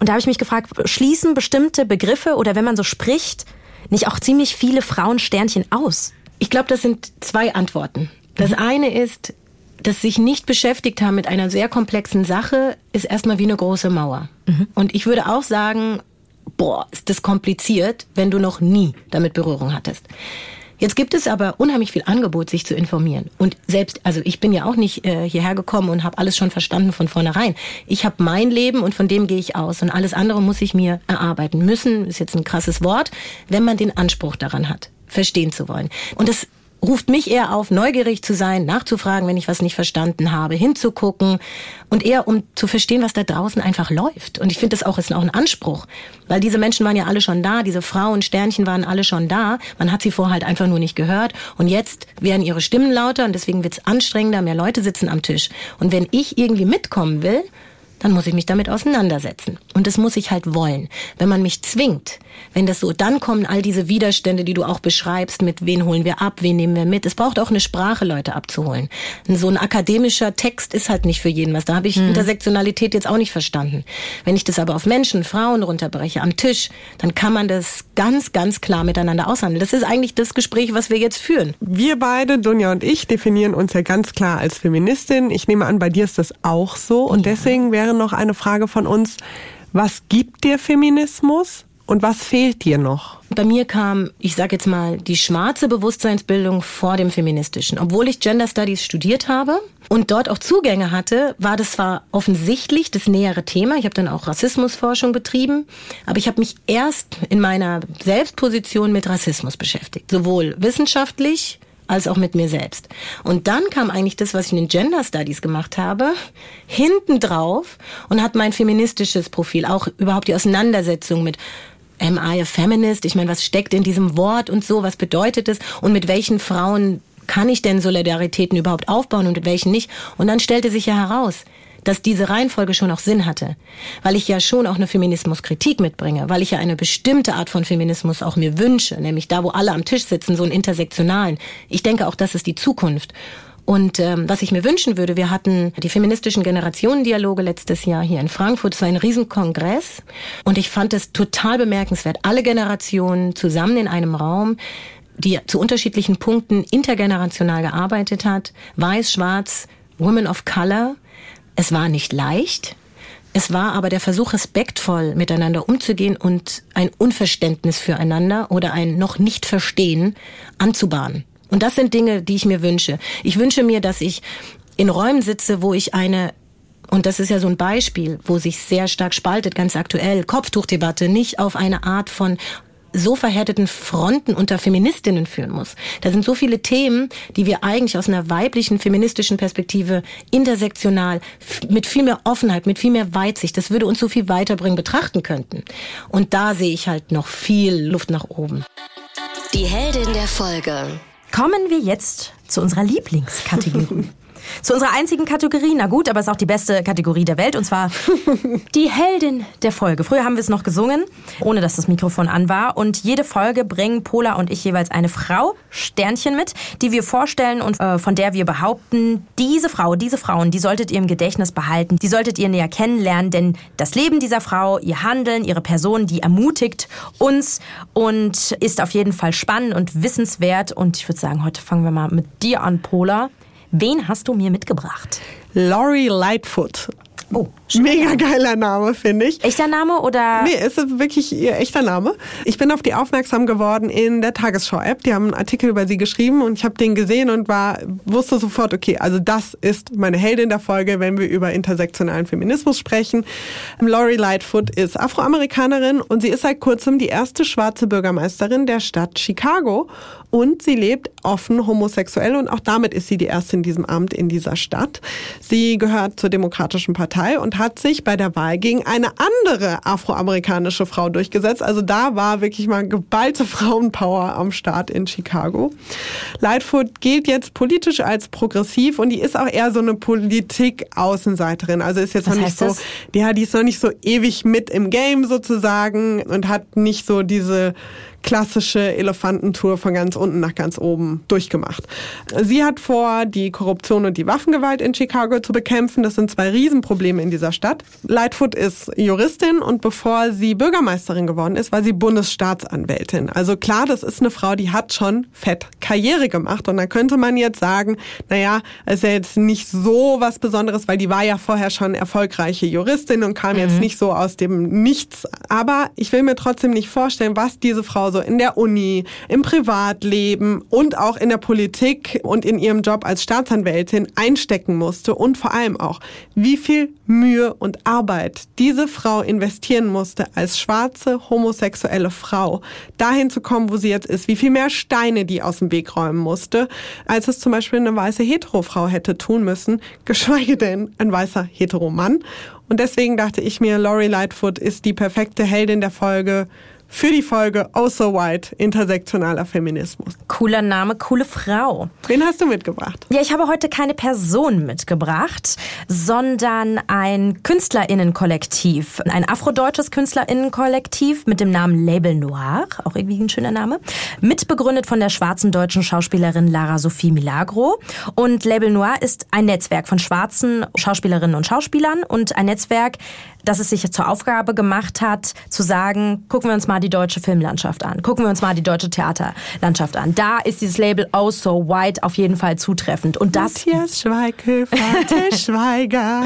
Und da habe ich mich gefragt, schließen bestimmte Begriffe oder wenn man so spricht, nicht auch ziemlich viele Frauen Sternchen aus? Ich glaube, das sind zwei Antworten. Das eine ist, das sich nicht beschäftigt haben mit einer sehr komplexen Sache, ist erstmal wie eine große Mauer. Und ich würde auch sagen, boah, ist das kompliziert, wenn du noch nie damit Berührung hattest. Jetzt gibt es aber unheimlich viel Angebot, sich zu informieren. Und selbst, also ich bin ja auch nicht äh, hierher gekommen und habe alles schon verstanden von vornherein. Ich habe mein Leben und von dem gehe ich aus. Und alles andere muss ich mir erarbeiten. Müssen ist jetzt ein krasses Wort, wenn man den Anspruch daran hat, verstehen zu wollen. Und das ruft mich eher auf, neugierig zu sein, nachzufragen, wenn ich was nicht verstanden habe, hinzugucken und eher um zu verstehen, was da draußen einfach läuft. Und ich finde, das auch ist auch ein Anspruch, weil diese Menschen waren ja alle schon da, diese Frauen, Sternchen waren alle schon da. Man hat sie vorher halt einfach nur nicht gehört und jetzt werden ihre Stimmen lauter und deswegen wird es anstrengender, mehr Leute sitzen am Tisch. Und wenn ich irgendwie mitkommen will, dann muss ich mich damit auseinandersetzen. Und das muss ich halt wollen. Wenn man mich zwingt, wenn das so, dann kommen all diese Widerstände, die du auch beschreibst, mit wen holen wir ab, wen nehmen wir mit. Es braucht auch eine Sprache, Leute abzuholen. So ein akademischer Text ist halt nicht für jeden was. Da habe ich Mhm. Intersektionalität jetzt auch nicht verstanden. Wenn ich das aber auf Menschen, Frauen runterbreche, am Tisch, dann kann man das ganz, ganz klar miteinander aushandeln. Das ist eigentlich das Gespräch, was wir jetzt führen. Wir beide, Dunja und ich, definieren uns ja ganz klar als Feministin. Ich nehme an, bei dir ist das auch so. Und deswegen wäre noch eine Frage von uns, was gibt dir Feminismus und was fehlt dir noch? Bei mir kam, ich sage jetzt mal, die schwarze Bewusstseinsbildung vor dem feministischen. Obwohl ich Gender Studies studiert habe und dort auch Zugänge hatte, war das zwar offensichtlich das nähere Thema. Ich habe dann auch Rassismusforschung betrieben, aber ich habe mich erst in meiner Selbstposition mit Rassismus beschäftigt, sowohl wissenschaftlich als auch mit mir selbst. Und dann kam eigentlich das, was ich in den Gender Studies gemacht habe, hinten drauf und hat mein feministisches Profil, auch überhaupt die Auseinandersetzung mit Am I a feminist? Ich meine, was steckt in diesem Wort und so? Was bedeutet es? Und mit welchen Frauen kann ich denn Solidaritäten überhaupt aufbauen und mit welchen nicht? Und dann stellte sich ja heraus, dass diese Reihenfolge schon auch Sinn hatte, weil ich ja schon auch eine Feminismuskritik mitbringe, weil ich ja eine bestimmte Art von Feminismus auch mir wünsche, nämlich da, wo alle am Tisch sitzen, so einen intersektionalen. Ich denke auch, das ist die Zukunft. Und ähm, was ich mir wünschen würde, wir hatten die feministischen Generationendialoge letztes Jahr hier in Frankfurt. Es war ein Riesenkongress und ich fand es total bemerkenswert. Alle Generationen zusammen in einem Raum, die zu unterschiedlichen Punkten intergenerational gearbeitet hat. Weiß, schwarz, Women of Color. Es war nicht leicht. Es war aber der Versuch, respektvoll miteinander umzugehen und ein Unverständnis füreinander oder ein noch nicht Verstehen anzubahnen. Und das sind Dinge, die ich mir wünsche. Ich wünsche mir, dass ich in Räumen sitze, wo ich eine und das ist ja so ein Beispiel, wo sich sehr stark spaltet, ganz aktuell, Kopftuchdebatte nicht auf eine Art von so verhärteten Fronten unter Feministinnen führen muss. Da sind so viele Themen, die wir eigentlich aus einer weiblichen feministischen Perspektive intersektional mit viel mehr Offenheit, mit viel mehr Weitsicht, das würde uns so viel weiterbringen, betrachten könnten. Und da sehe ich halt noch viel Luft nach oben. Die Heldin der Folge. Kommen wir jetzt zu unserer Lieblingskategorie. *laughs* Zu unserer einzigen Kategorie, na gut, aber es ist auch die beste Kategorie der Welt, und zwar *laughs* die Heldin der Folge. Früher haben wir es noch gesungen, ohne dass das Mikrofon an war. Und jede Folge bringen Pola und ich jeweils eine Frau, Sternchen mit, die wir vorstellen und äh, von der wir behaupten, diese Frau, diese Frauen, die solltet ihr im Gedächtnis behalten, die solltet ihr näher kennenlernen, denn das Leben dieser Frau, ihr Handeln, ihre Person, die ermutigt uns und ist auf jeden Fall spannend und wissenswert. Und ich würde sagen, heute fangen wir mal mit dir an, Pola. Wen hast du mir mitgebracht? Laurie Lightfoot. Oh, Mega geiler Name, finde ich. Echter Name oder? Nee, ist es wirklich ihr echter Name. Ich bin auf die aufmerksam geworden in der Tagesschau-App. Die haben einen Artikel über sie geschrieben und ich habe den gesehen und war wusste sofort, okay, also das ist meine Heldin der Folge, wenn wir über intersektionalen Feminismus sprechen. Laurie Lightfoot ist Afroamerikanerin und sie ist seit kurzem die erste schwarze Bürgermeisterin der Stadt Chicago und sie lebt offen homosexuell und auch damit ist sie die erste in diesem Amt in dieser Stadt. Sie gehört zur Demokratischen Partei und hat sich bei der Wahl gegen eine andere afroamerikanische Frau durchgesetzt. Also da war wirklich mal geballte Frauenpower am Start in Chicago. Lightfoot gilt jetzt politisch als progressiv und die ist auch eher so eine Politik-Außenseiterin. Also ist jetzt Was noch nicht so, das? ja, die ist noch nicht so ewig mit im Game sozusagen und hat nicht so diese klassische Elefantentour von ganz unten nach ganz oben durchgemacht. Sie hat vor, die Korruption und die Waffengewalt in Chicago zu bekämpfen. Das sind zwei Riesenprobleme in dieser Stadt. Lightfoot ist Juristin und bevor sie Bürgermeisterin geworden ist, war sie Bundesstaatsanwältin. Also klar, das ist eine Frau, die hat schon fett Karriere gemacht. Und dann könnte man jetzt sagen, naja, es ist ja jetzt nicht so was Besonderes, weil die war ja vorher schon erfolgreiche Juristin und kam jetzt nicht so aus dem Nichts. Aber ich will mir trotzdem nicht vorstellen, was diese Frau genauso in der Uni, im Privatleben und auch in der Politik und in ihrem Job als Staatsanwältin einstecken musste und vor allem auch, wie viel Mühe und Arbeit diese Frau investieren musste als schwarze homosexuelle Frau, dahin zu kommen, wo sie jetzt ist, wie viel mehr Steine die aus dem Weg räumen musste, als es zum Beispiel eine weiße Hetero-Frau hätte tun müssen, geschweige denn ein weißer Hetero-Mann. Und deswegen dachte ich mir, Laurie Lightfoot ist die perfekte Heldin der Folge für die Folge Oh So White, intersektionaler Feminismus. Cooler Name, coole Frau. Wen hast du mitgebracht? Ja, ich habe heute keine Person mitgebracht, sondern ein Künstlerinnenkollektiv. Ein afrodeutsches Künstlerinnenkollektiv mit dem Namen Label Noir, auch irgendwie ein schöner Name. Mitbegründet von der schwarzen deutschen Schauspielerin Lara Sophie Milagro. Und Label Noir ist ein Netzwerk von schwarzen Schauspielerinnen und Schauspielern und ein Netzwerk, dass es sich zur Aufgabe gemacht hat, zu sagen, gucken wir uns mal die deutsche Filmlandschaft an, gucken wir uns mal die deutsche Theaterlandschaft an. Da ist dieses Label Oh So White auf jeden Fall zutreffend. Und das... Matthias Schweighöfer, Till *laughs* Schweiger,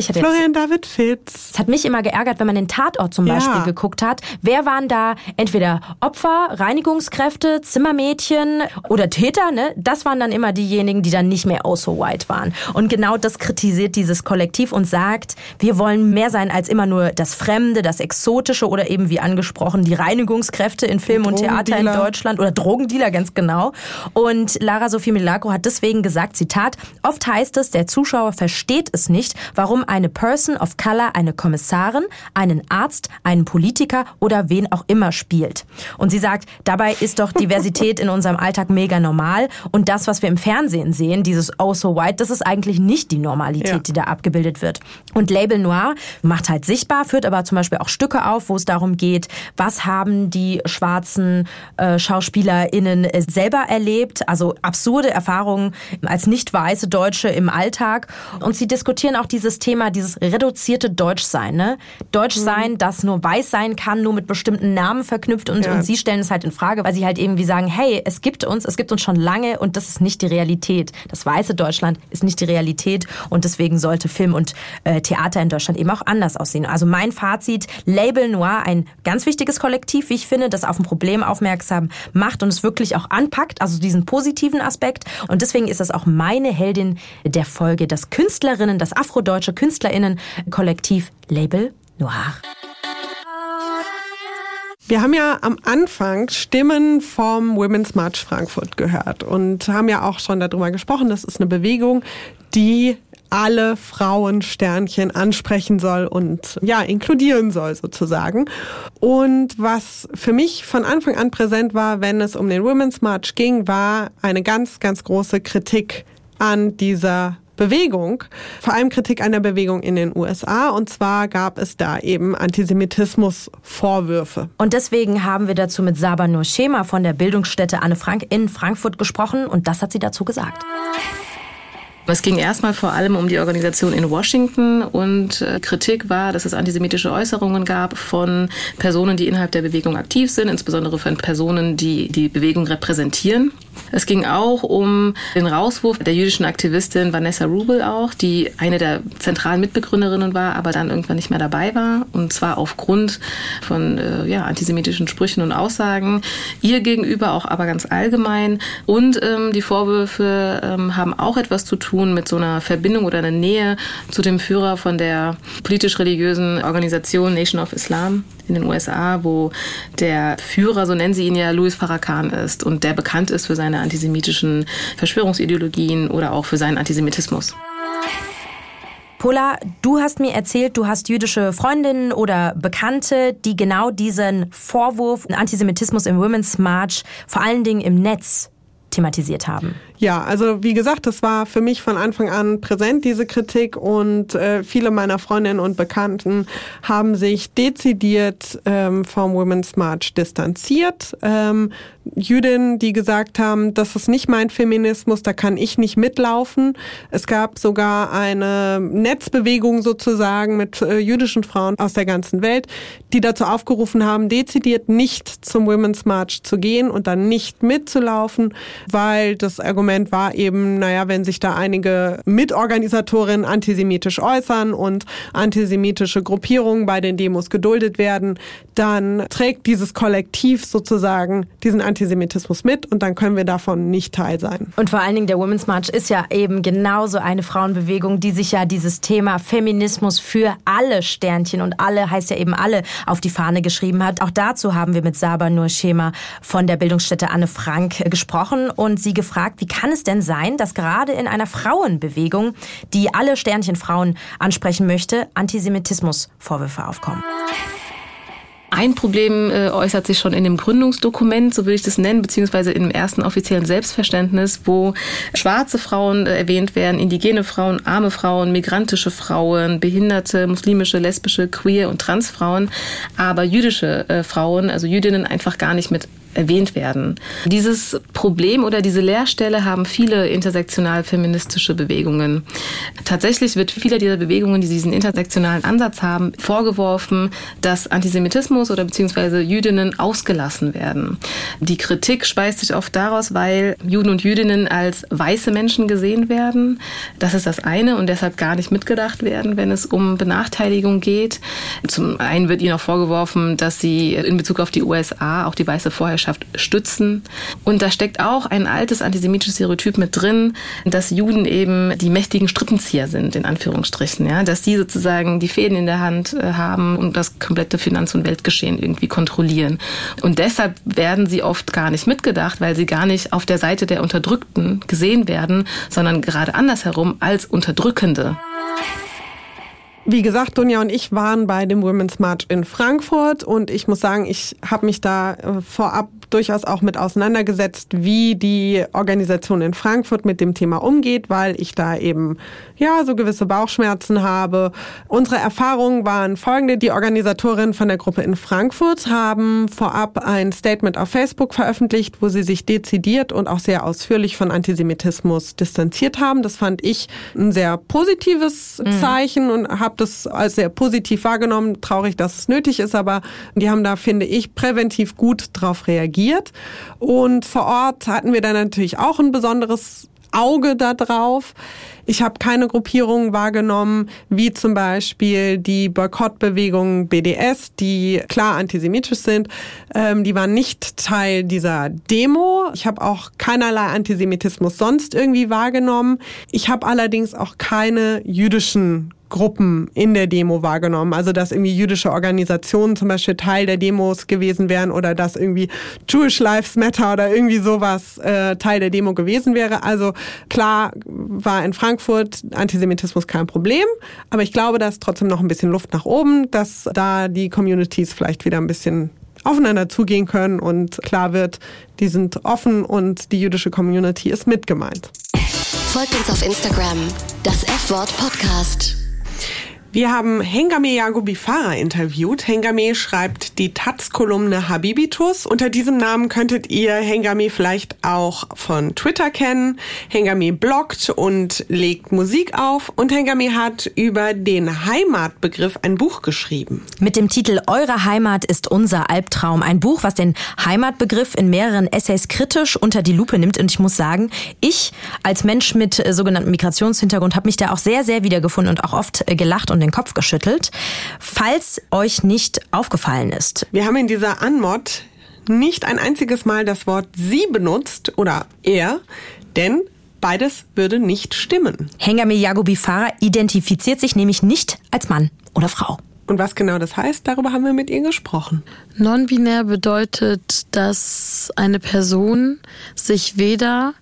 Florian David Fitz. Es hat mich immer geärgert, wenn man den Tatort zum Ja. Beispiel geguckt hat. Wer waren da entweder Opfer, Reinigungskräfte, Zimmermädchen oder Täter? Ne? Das waren dann immer diejenigen, die dann nicht mehr oh so white waren. Und genau das kritisiert dieses Kollektiv und sagt, wir wollen mehr sein als immer nur das Fremde, das Exotische oder eben wie angesprochen die Reinigungskräfte in Film und Theater in. Deutschland oder Drogendealer ganz genau. Und Lara Sophie Milagro hat deswegen gesagt, Zitat, oft heißt es, der Zuschauer versteht es nicht, warum eine Person of Color eine Kommissarin, einen Arzt, einen Politiker oder wen auch immer spielt. Und sie sagt, dabei ist doch Diversität in unserem Alltag mega normal und das, was wir im Fernsehen sehen, dieses Oh so white, das ist eigentlich nicht die Normalität, Ja. die da abgebildet wird. Und Label Noir macht halt sichtbar, führt aber zum Beispiel auch Stücke auf, wo es darum geht, was haben die schwarzen äh, SchauspielerInnen äh, selber erlebt, also absurde Erfahrungen als nicht weiße Deutsche im Alltag. Und sie diskutieren auch dieses Thema, dieses reduzierte Deutschsein. Ne? Deutschsein, das nur weiß sein kann, nur mit bestimmten Namen verknüpft. Und, Ja. und sie stellen es halt in Frage, weil sie halt irgendwie sagen, hey, es gibt uns, es gibt uns schon lange und das ist nicht die Realität. Das weiße Deutschland ist nicht die Realität und deswegen sollte Film und äh, Theater in Deutschland eben auch anders aussehen. Also mein Fazit, Label Noir, ein ganz wichtiges Kollektiv, wie ich finde, das auf ein Problem aufmerksam macht und es wirklich auch anpackt, also diesen positiven Aspekt. Und deswegen ist das auch meine Heldin der Folge, das Künstlerinnen, das afrodeutsche Künstlerinnen-Kollektiv Label Noir. Wir haben ja am Anfang Stimmen vom Women's March Frankfurt gehört und haben ja auch schon darüber gesprochen. Das ist eine Bewegung, die alle Frauensternchen ansprechen soll und ja, inkludieren soll sozusagen. Und was für mich von Anfang an präsent war, wenn es um den Women's March ging, war eine ganz, ganz große Kritik an dieser Bewegung, vor allem Kritik an der Bewegung in den USA. Und zwar gab es da eben Antisemitismus-Vorwürfe. Und deswegen haben wir dazu mit Saba Nur Schema von der Bildungsstätte Anne Frank in Frankfurt gesprochen und das hat sie dazu gesagt. Es ging erstmal vor allem um die Organisation in Washington und äh, Kritik war, dass es antisemitische Äußerungen gab von Personen, die innerhalb der Bewegung aktiv sind, insbesondere von Personen, die die Bewegung repräsentieren. Es ging auch um den Rauswurf der jüdischen Aktivistin Vanessa Rubel auch, die eine der zentralen Mitbegründerinnen war, aber dann irgendwann nicht mehr dabei war. Und zwar aufgrund von äh, ja, antisemitischen Sprüchen und Aussagen ihr gegenüber, auch aber ganz allgemein. Und ähm, die Vorwürfe ähm, haben auch etwas zu tun mit so einer Verbindung oder einer Nähe zu dem Führer von der politisch-religiösen Organisation Nation of Islam in den USA, wo der Führer, so nennen sie ihn ja, Louis Farrakhan ist und der bekannt ist für seine antisemitischen Verschwörungsideologien oder auch für seinen Antisemitismus. Pola, du hast mir erzählt, du hast jüdische Freundinnen oder Bekannte, die genau diesen Vorwurf Antisemitismus im Women's March vor allen Dingen im Netz thematisiert haben. Ja, also wie gesagt, das war für mich von Anfang an präsent, diese Kritik. Und äh, viele meiner Freundinnen und Bekannten haben sich dezidiert ähm, vom Women's March distanziert. Ähm, Jüdinnen, die gesagt haben, das ist nicht mein Feminismus, da kann ich nicht mitlaufen. Es gab sogar eine Netzbewegung sozusagen mit äh, jüdischen Frauen aus der ganzen Welt, die dazu aufgerufen haben, dezidiert nicht zum Women's March zu gehen und dann nicht mitzulaufen, weil das Argument Argument war eben, naja, wenn sich da einige Mitorganisatorinnen antisemitisch äußern und antisemitische Gruppierungen bei den Demos geduldet werden, dann trägt dieses Kollektiv sozusagen diesen Antisemitismus mit und dann können wir davon nicht Teil sein. Und vor allen Dingen der Women's March ist ja eben genauso eine Frauenbewegung, die sich ja dieses Thema Feminismus für alle Sternchen und alle heißt ja eben alle auf die Fahne geschrieben hat. Auch dazu haben wir mit Saba Nur Schema von der Bildungsstätte Anne Frank gesprochen und sie gefragt, wie kann es denn sein, dass gerade in einer Frauenbewegung, die alle Sternchen Frauen ansprechen möchte, Antisemitismusvorwürfe aufkommen? Ein Problem äh, äußert sich schon in dem Gründungsdokument, so würde ich das nennen, beziehungsweise im ersten offiziellen Selbstverständnis, wo schwarze Frauen äh, erwähnt werden, indigene Frauen, arme Frauen, migrantische Frauen, behinderte, muslimische, lesbische, queer und Transfrauen, aber jüdische äh, Frauen, also Jüdinnen einfach gar nicht mit erwähnt werden. Dieses Problem oder diese Leerstelle haben viele intersektional feministische Bewegungen. Tatsächlich wird vieler dieser Bewegungen, die diesen intersektionalen Ansatz haben, vorgeworfen, dass Antisemitismus oder beziehungsweise Jüdinnen ausgelassen werden. Die Kritik speist sich oft daraus, weil Juden und Jüdinnen als weiße Menschen gesehen werden. Das ist das eine und deshalb gar nicht mitgedacht werden, wenn es um Benachteiligung geht. Zum einen wird ihnen auch vorgeworfen, dass sie in Bezug auf die USA auch die weiße Vorherrschaft stützen. Und da steckt auch ein altes antisemitisches Stereotyp mit drin, dass Juden eben die mächtigen Strippenzieher sind, in Anführungsstrichen. Ja? Dass sie sozusagen die Fäden in der Hand äh, haben und das komplette Finanz- und Weltgeschehen irgendwie kontrollieren. Und deshalb werden sie oft gar nicht mitgedacht, weil sie gar nicht auf der Seite der Unterdrückten gesehen werden, sondern gerade andersherum als Unterdrückende. Wie gesagt, Dunja und ich waren bei dem Women's March in Frankfurt und ich muss sagen, ich habe mich da äh, vorab durchaus auch mit auseinandergesetzt, wie die Organisation in Frankfurt mit dem Thema umgeht, weil ich da eben ja so gewisse Bauchschmerzen habe. Unsere Erfahrungen waren folgende. Die Organisatorin von der Gruppe in Frankfurt haben vorab ein Statement auf Facebook veröffentlicht, wo sie sich dezidiert und auch sehr ausführlich von Antisemitismus distanziert haben. Das fand ich ein sehr positives mhm. Zeichen und habe das als sehr positiv wahrgenommen. Traurig, dass es nötig ist, aber die haben da, finde ich, präventiv gut drauf reagiert. Und vor Ort hatten wir dann natürlich auch ein besonderes Auge da drauf. Ich habe keine Gruppierungen wahrgenommen, wie zum Beispiel die Boykottbewegung BDS, die klar antisemitisch sind. Ähm, die waren nicht Teil dieser Demo. Ich habe auch keinerlei Antisemitismus sonst irgendwie wahrgenommen. Ich habe allerdings auch keine jüdischen Gruppen in der Demo wahrgenommen. Also dass irgendwie jüdische Organisationen zum Beispiel Teil der Demos gewesen wären oder dass irgendwie Jewish Lives Matter oder irgendwie sowas äh, Teil der Demo gewesen wäre. Also klar war in Frankfurt Antisemitismus kein Problem, aber ich glaube, da ist trotzdem noch ein bisschen Luft nach oben, dass da die Communities vielleicht wieder ein bisschen aufeinander zugehen können und klar wird, die sind offen und die jüdische Community ist mitgemeint. Folgt uns auf Instagram, das F-Wort Podcast. Wir haben Hengame Yagobi Farah interviewt. Hengame schreibt die Taz-Kolumne Habibitus. Unter diesem Namen könntet ihr Hengame vielleicht auch von Twitter kennen. Hengame bloggt und legt Musik auf. Und Hengame hat über den Heimatbegriff ein Buch geschrieben. Mit dem Titel Eure Heimat ist unser Albtraum. Ein Buch, was den Heimatbegriff in mehreren Essays kritisch unter die Lupe nimmt. Und ich muss sagen, ich als Mensch mit äh, sogenanntem Migrationshintergrund habe mich da auch sehr, sehr wiedergefunden und auch oft äh, gelacht und den Kopf geschüttelt, falls euch nicht aufgefallen ist. Wir haben in dieser Anmod nicht ein einziges Mal das Wort sie benutzt oder er, denn beides würde nicht stimmen. Hengame Yagobi Farah identifiziert sich nämlich nicht als Mann oder Frau. Und was genau das heißt, darüber haben wir mit ihr gesprochen. Non-binär bedeutet, dass eine Person sich weder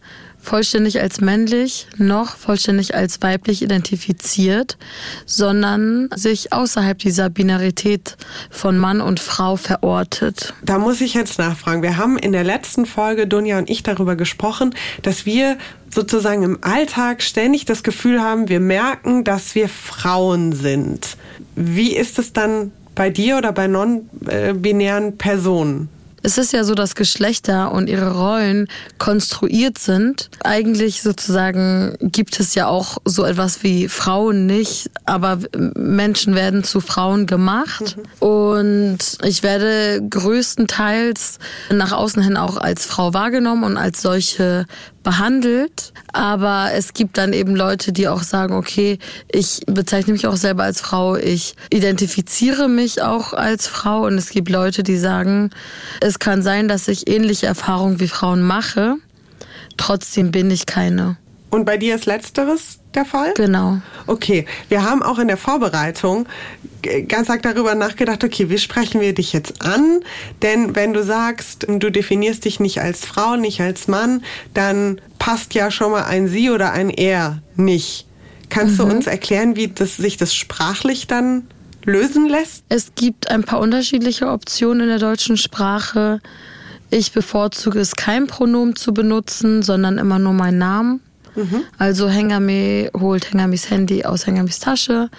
vollständig als männlich noch vollständig als weiblich identifiziert, sondern sich außerhalb dieser Binarität von Mann und Frau verortet. Da muss ich jetzt nachfragen. Wir haben in der letzten Folge, Dunja und ich, darüber gesprochen, dass wir sozusagen im Alltag ständig das Gefühl haben, wir merken, dass wir Frauen sind. Wie ist es dann bei dir oder bei non-binären Personen? Es ist ja so, dass Geschlechter und ihre Rollen konstruiert sind. Eigentlich sozusagen gibt es ja auch so etwas wie Frauen nicht, aber Menschen werden zu Frauen gemacht. Mhm. Und ich werde größtenteils nach außen hin auch als Frau wahrgenommen und als solche behandelt. Aber es gibt dann eben Leute, die auch sagen, okay, ich bezeichne mich auch selber als Frau, ich identifiziere mich auch als Frau. Und es gibt Leute, die sagen, es kann sein, dass ich ähnliche Erfahrungen wie Frauen mache. Trotzdem bin ich keine. Und bei dir ist letzteres der Fall? Genau. Okay, wir haben auch in der Vorbereitung ganz arg darüber nachgedacht, okay, wie sprechen wir dich jetzt an? Denn wenn du sagst, du definierst dich nicht als Frau, nicht als Mann, dann passt ja schon mal ein Sie oder ein Er nicht. Kannst mhm. du uns erklären, wie das, sich das sprachlich dann lösen lässt? Es gibt ein paar unterschiedliche Optionen in der deutschen Sprache. Ich bevorzuge es, kein Pronomen zu benutzen, sondern immer nur meinen Namen. Mhm. Also Hengame holt Hengamis Handy aus Hengamis Tasche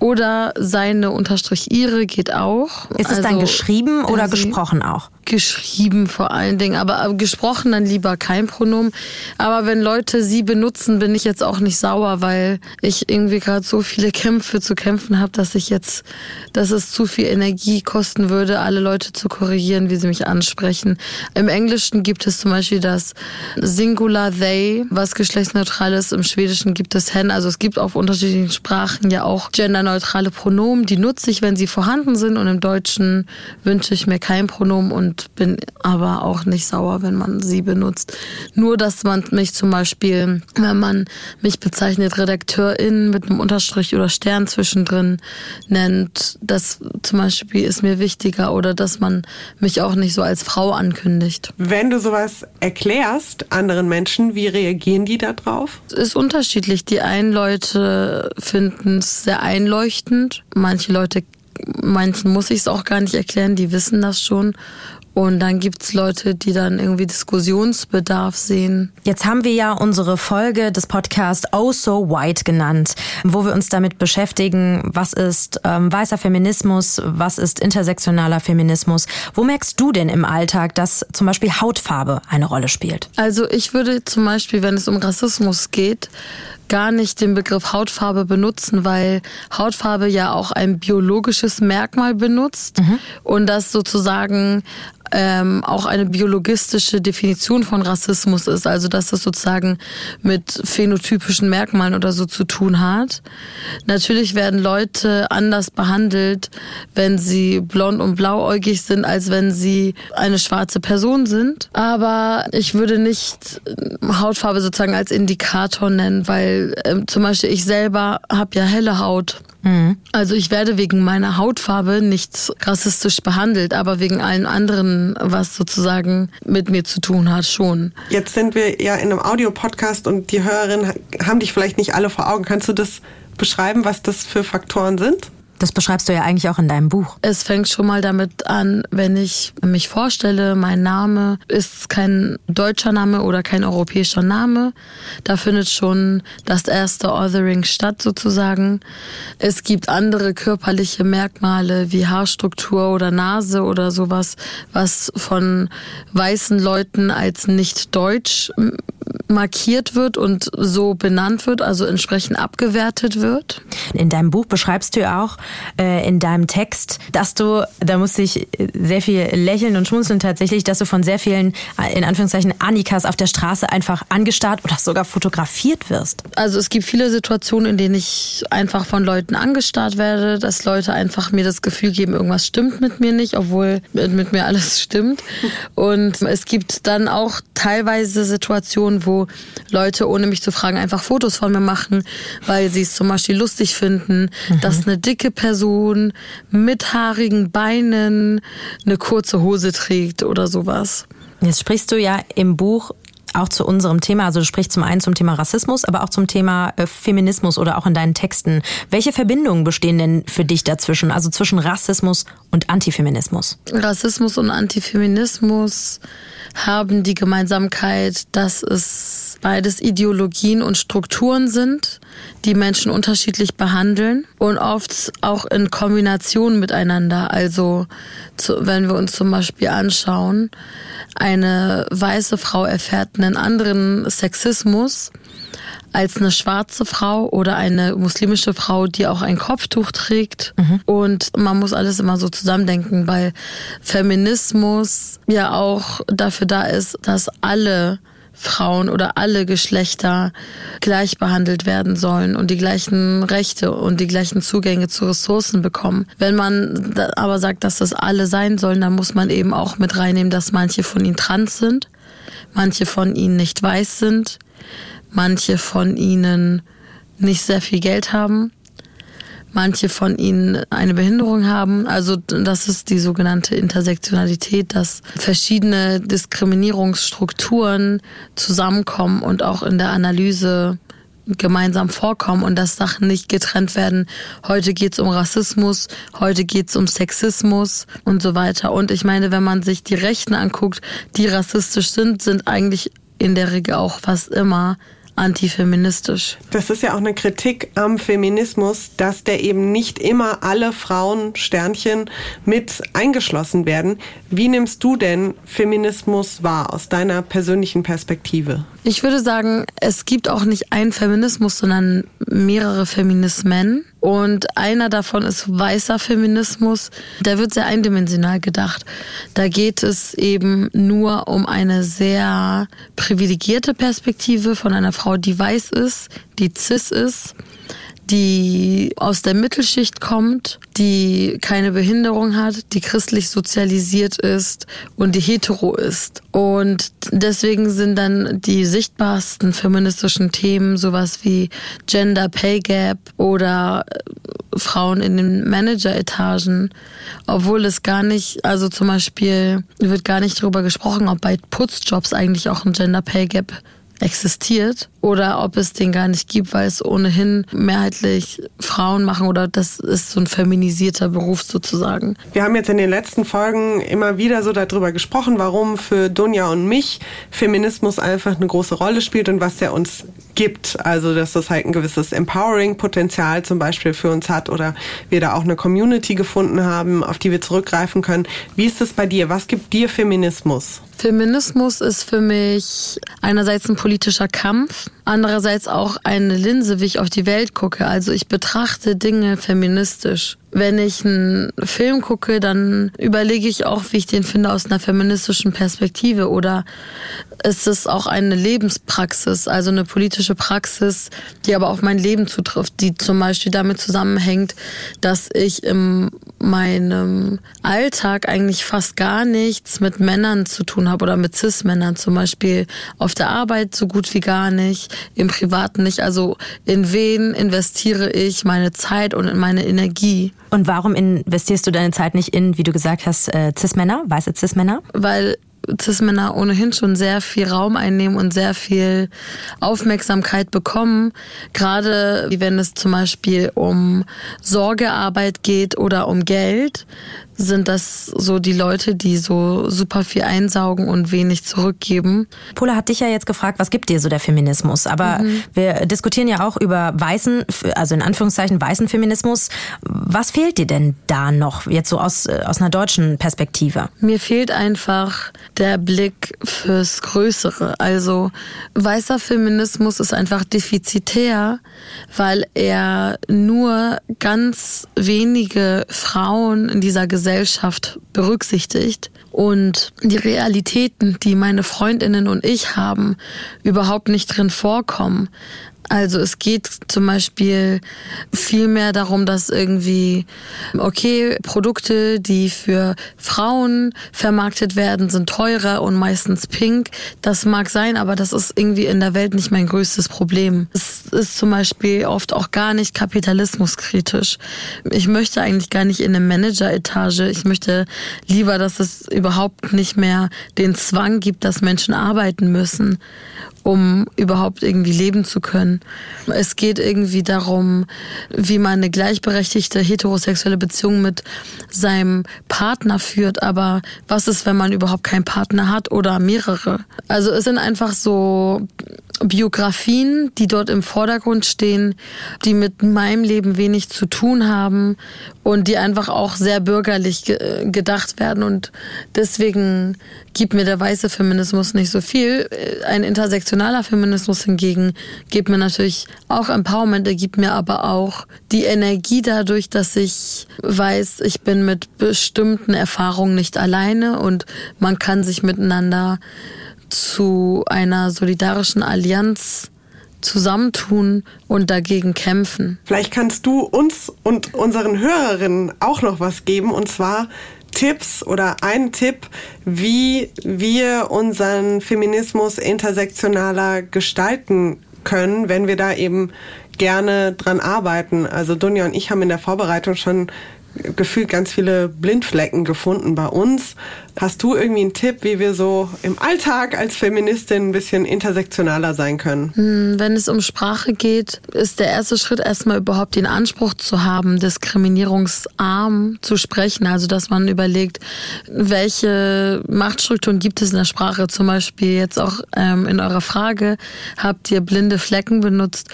oder seine unterstrich ihre geht auch. Ist es also, dann geschrieben oder gesprochen auch? Geschrieben vor allen Dingen, aber gesprochen dann lieber kein Pronomen. Aber wenn Leute sie benutzen, bin ich jetzt auch nicht sauer, weil ich irgendwie gerade so viele Kämpfe zu kämpfen habe, dass ich jetzt, dass es zu viel Energie kosten würde, alle Leute zu korrigieren, wie sie mich ansprechen. Im Englischen gibt es zum Beispiel das Singular They, was geschlechtsneutral ist. Im Schwedischen gibt es Hen. Also es gibt auf unterschiedlichen Sprachen ja auch genderneutrale Pronomen. Die nutze ich, wenn sie vorhanden sind. Und im Deutschen wünsche ich mir kein Pronomen und bin aber auch nicht sauer, wenn man sie benutzt. Nur, dass man mich zum Beispiel, wenn man mich bezeichnet Redakteurin mit einem Unterstrich oder Stern zwischendrin nennt, das zum Beispiel ist mir wichtiger oder dass man mich auch nicht so als Frau ankündigt. Wenn du sowas erklärst anderen Menschen, wie reagieren die da drauf? Es ist unterschiedlich. Die einen Leute finden es sehr einleuchtend. Manche Leute manchen muss ich es auch gar nicht erklären, die wissen das schon. Und dann gibt's Leute, die dann irgendwie Diskussionsbedarf sehen. Jetzt haben wir ja unsere Folge des Podcasts Oh So White genannt, wo wir uns damit beschäftigen, was ist ähm, weißer Feminismus, was ist intersektionaler Feminismus. Wo merkst du denn im Alltag, dass zum Beispiel Hautfarbe eine Rolle spielt? Also ich würde zum Beispiel, wenn es um Rassismus geht, gar nicht den Begriff Hautfarbe benutzen, weil Hautfarbe ja auch ein biologisches Merkmal benutzt mhm. und das sozusagen ähm, auch eine biologistische Definition von Rassismus ist, also dass das sozusagen mit phänotypischen Merkmalen oder so zu tun hat. Natürlich werden Leute anders behandelt, wenn sie blond und blauäugig sind, als wenn sie eine schwarze Person sind. Aber ich würde nicht Hautfarbe sozusagen als Indikator nennen, weil äh, zum Beispiel ich selber habe ja helle Haut. Mhm. Also ich werde wegen meiner Hautfarbe nicht rassistisch behandelt, aber wegen allen anderen, was sozusagen mit mir zu tun hat, schon. Jetzt sind wir ja in einem Audiopodcast und die Hörerinnen haben dich vielleicht nicht alle vor Augen. Kannst du das beschreiben, was das für Faktoren sind? Das beschreibst du ja eigentlich auch in deinem Buch. Es fängt schon mal damit an, wenn ich mich vorstelle, mein Name ist kein deutscher Name oder kein europäischer Name. Da findet schon das erste Othering statt sozusagen. Es gibt andere körperliche Merkmale wie Haarstruktur oder Nase oder sowas, was von weißen Leuten als nicht deutsch markiert wird und so benannt wird, also entsprechend abgewertet wird. In deinem Buch beschreibst du ja auch äh, in deinem Text, dass du, da musste ich sehr viel lächeln und schmunzeln tatsächlich, dass du von sehr vielen, äh, in Anführungszeichen, Annikas auf der Straße einfach angestarrt oder sogar fotografiert wirst. Also es gibt viele Situationen, in denen ich einfach von Leuten angestarrt werde, dass Leute einfach mir das Gefühl geben, irgendwas stimmt mit mir nicht, obwohl mit mir alles stimmt. Und es gibt dann auch teilweise Situationen, wo Leute, ohne mich zu fragen, einfach Fotos von mir machen, weil sie es zum Beispiel lustig finden, mhm. dass eine dicke Person mit haarigen Beinen eine kurze Hose trägt oder sowas. Jetzt sprichst du ja im Buch auch zu unserem Thema, also du sprichst zum einen zum Thema Rassismus, aber auch zum Thema äh, Feminismus oder auch in deinen Texten. Welche Verbindungen bestehen denn für dich dazwischen, also zwischen Rassismus und Antifeminismus? Rassismus und Antifeminismus haben die Gemeinsamkeit, dass es beides Ideologien und Strukturen sind, die Menschen unterschiedlich behandeln und oft auch in Kombination miteinander. Also zu, wenn wir uns zum Beispiel anschauen, eine weiße Frau erfährt einen anderen Sexismus als eine schwarze Frau oder eine muslimische Frau, die auch ein Kopftuch trägt. Mhm. Und man muss alles immer so zusammendenken, weil Feminismus ja auch dafür da ist, dass alle Frauen oder alle Geschlechter gleich behandelt werden sollen und die gleichen Rechte und die gleichen Zugänge zu Ressourcen bekommen. Wenn man aber sagt, dass das alle sein sollen, dann muss man eben auch mit reinnehmen, dass manche von ihnen trans sind, manche von ihnen nicht weiß sind, manche von ihnen nicht sehr viel Geld haben manche von ihnen eine Behinderung haben. Also das ist die sogenannte Intersektionalität, dass verschiedene Diskriminierungsstrukturen zusammenkommen und auch in der Analyse gemeinsam vorkommen und dass Sachen nicht getrennt werden. Heute geht's um Rassismus, heute geht's um Sexismus und so weiter. Und ich meine, wenn man sich die Rechten anguckt, die rassistisch sind, sind eigentlich in der Regel auch fast immer antifeministisch. Das ist ja auch eine Kritik am Feminismus, dass der eben nicht immer alle Frauen Sternchen mit eingeschlossen werden. Wie nimmst du denn Feminismus wahr aus deiner persönlichen Perspektive? Ich würde sagen, es gibt auch nicht einen Feminismus, sondern mehrere Feminismen. Und einer davon ist weißer Feminismus. Der wird sehr eindimensional gedacht. Da geht es eben nur um eine sehr privilegierte Perspektive von einer Frau, die weiß ist, die cis ist die aus der Mittelschicht kommt, die keine Behinderung hat, die christlich sozialisiert ist und die hetero ist. Und deswegen sind dann die sichtbarsten feministischen Themen sowas wie Gender Pay Gap oder äh, Frauen in den Manageretagen, obwohl es gar nicht, also zum Beispiel wird gar nicht darüber gesprochen, ob bei Putzjobs eigentlich auch ein Gender Pay Gap existiert oder ob es den gar nicht gibt, weil es ohnehin mehrheitlich Frauen machen oder das ist so ein feminisierter Beruf sozusagen. Wir haben jetzt in den letzten Folgen immer wieder so darüber gesprochen, warum für Dunja und mich Feminismus einfach eine große Rolle spielt und was der uns gibt. Also, dass das halt ein gewisses Empowering-Potenzial zum Beispiel für uns hat oder wir da auch eine Community gefunden haben, auf die wir zurückgreifen können. Wie ist es bei dir? Was gibt dir Feminismus? Feminismus ist für mich einerseits ein politischer Kampf, andererseits auch eine Linse, wie ich auf die Welt gucke. Also ich betrachte Dinge feministisch. Wenn ich einen Film gucke, dann überlege ich auch, wie ich den finde aus einer feministischen Perspektive. Oder ist es auch eine Lebenspraxis, also eine politische Praxis, die aber auf mein Leben zutrifft, die zum Beispiel damit zusammenhängt, dass ich in meinem Alltag eigentlich fast gar nichts mit Männern zu tun habe oder mit Cis-Männern zum Beispiel auf der Arbeit so gut wie gar nicht, im Privaten nicht. Also in wen investiere ich meine Zeit und meine Energie? Und warum investierst du deine Zeit nicht in, wie du gesagt hast, äh, Cis-Männer, weiße Cis-Männer? Weil Cis-Männer ohnehin schon sehr viel Raum einnehmen und sehr viel Aufmerksamkeit bekommen. Gerade wenn es zum Beispiel um Sorgearbeit geht oder um Geld, sind das so die Leute, die so super viel einsaugen und wenig zurückgeben. Pola hat dich ja jetzt gefragt, was gibt dir so der Feminismus? Aber mhm. wir diskutieren ja auch über weißen, also in Anführungszeichen weißen Feminismus. Was fehlt dir denn da noch, jetzt so aus, äh, aus einer deutschen Perspektive? Mir fehlt einfach der Blick fürs Größere. Also weißer Feminismus ist einfach defizitär, weil er nur ganz wenige Frauen in dieser Gesellschaft Gesellschaft berücksichtigt und die Realitäten, die meine Freundinnen und ich haben, überhaupt nicht drin vorkommen. Also es geht zum Beispiel viel mehr darum, dass irgendwie, okay, Produkte, die für Frauen vermarktet werden, sind teurer und meistens pink. Das mag sein, aber das ist irgendwie in der Welt nicht mein größtes Problem. Es ist zum Beispiel oft auch gar nicht kapitalismuskritisch. Ich möchte eigentlich gar nicht in eine Manageretage. Ich möchte lieber, dass es überhaupt nicht mehr den Zwang gibt, dass Menschen arbeiten müssen um überhaupt irgendwie leben zu können. Es geht irgendwie darum, wie man eine gleichberechtigte heterosexuelle Beziehung mit seinem Partner führt. Aber was ist, wenn man überhaupt keinen Partner hat oder mehrere? Also es sind einfach so Biografien, die dort im Vordergrund stehen, die mit meinem Leben wenig zu tun haben und die einfach auch sehr bürgerlich ge gedacht werden. Und deswegen gibt mir der weiße Feminismus nicht so viel. Ein intersektionaler Feminismus hingegen gibt mir natürlich auch Empowerment, er gibt mir aber auch die Energie dadurch, dass ich weiß, ich bin mit bestimmten Erfahrungen nicht alleine und man kann sich miteinander zu einer solidarischen Allianz zusammentun und dagegen kämpfen. Vielleicht kannst du uns und unseren Hörerinnen auch noch was geben, und zwar Tipps oder ein Tipp, wie wir unseren Feminismus intersektionaler gestalten können, wenn wir da eben gerne dran arbeiten. Also Dunja und ich haben in der Vorbereitung schon gefühlt ganz viele Blindflecken gefunden bei uns. Hast du irgendwie einen Tipp, wie wir so im Alltag als Feministin ein bisschen intersektionaler sein können? Hm, wenn es um Sprache geht, ist der erste Schritt erstmal überhaupt den Anspruch zu haben, diskriminierungsarm zu sprechen. Also dass man überlegt, welche Machtstrukturen gibt es in der Sprache. Zum Beispiel jetzt auch ähm, in eurer Frage, habt ihr blinde Flecken benutzt?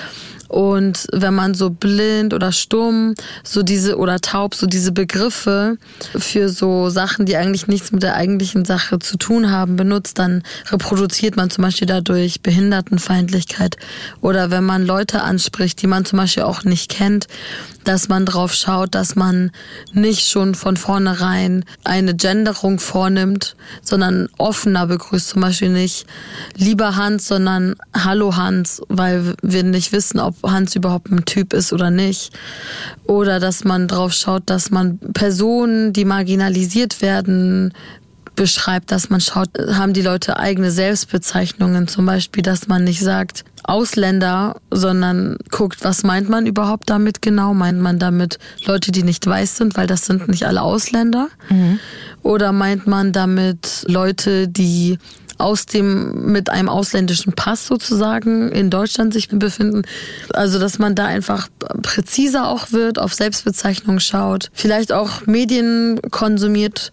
Und wenn man so blind oder stumm, so diese oder taub, so diese Begriffe für so Sachen, die eigentlich nichts mit der eigentlichen Sache zu tun haben, benutzt, dann reproduziert man zum Beispiel dadurch Behindertenfeindlichkeit. Oder wenn man Leute anspricht, die man zum Beispiel auch nicht kennt, dass man drauf schaut, dass man nicht schon von vornherein eine Genderung vornimmt, sondern offener begrüßt. Zum Beispiel nicht lieber Hans, sondern Hallo Hans, weil wir nicht wissen, ob Hans überhaupt ein Typ ist oder nicht. Oder dass man drauf schaut, dass man Personen, die marginalisiert werden, beschreibt, dass man schaut, haben die Leute eigene Selbstbezeichnungen, zum Beispiel, dass man nicht sagt Ausländer, sondern guckt, was meint man überhaupt damit genau? Meint man damit Leute, die nicht weiß sind, weil das sind nicht alle Ausländer? Mhm. Oder meint man damit Leute, die aus dem, mit einem ausländischen Pass sozusagen in Deutschland sich befinden. Also, dass man da einfach präziser auch wird, auf Selbstbezeichnung schaut, vielleicht auch Medien konsumiert,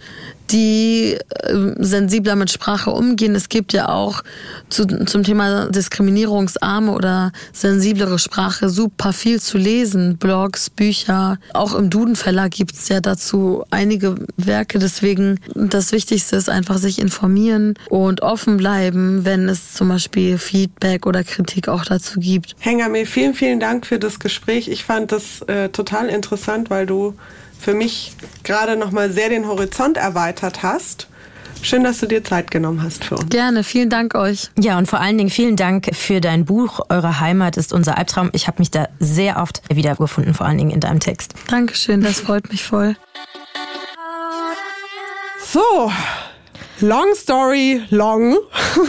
die äh, sensibler mit Sprache umgehen. Es gibt ja auch zu, zum Thema diskriminierungsarme oder sensiblere Sprache super viel zu lesen. Blogs, Bücher. Auch im Duden Verlag gibt es ja dazu einige Werke. Deswegen das Wichtigste ist einfach sich informieren und offen bleiben, wenn es zum Beispiel Feedback oder Kritik auch dazu gibt. Hengame, vielen, vielen Dank für das Gespräch. Ich fand das äh, total interessant, weil du für mich gerade noch mal sehr den Horizont erweitert hast. Schön, dass du dir Zeit genommen hast für uns. Gerne, vielen Dank euch. Ja, und vor allen Dingen vielen Dank für dein Buch. Eure Heimat ist unser Albtraum. Ich habe mich da sehr oft wiedergefunden, vor allen Dingen in deinem Text. Dankeschön, das freut mich voll. So, Long story long.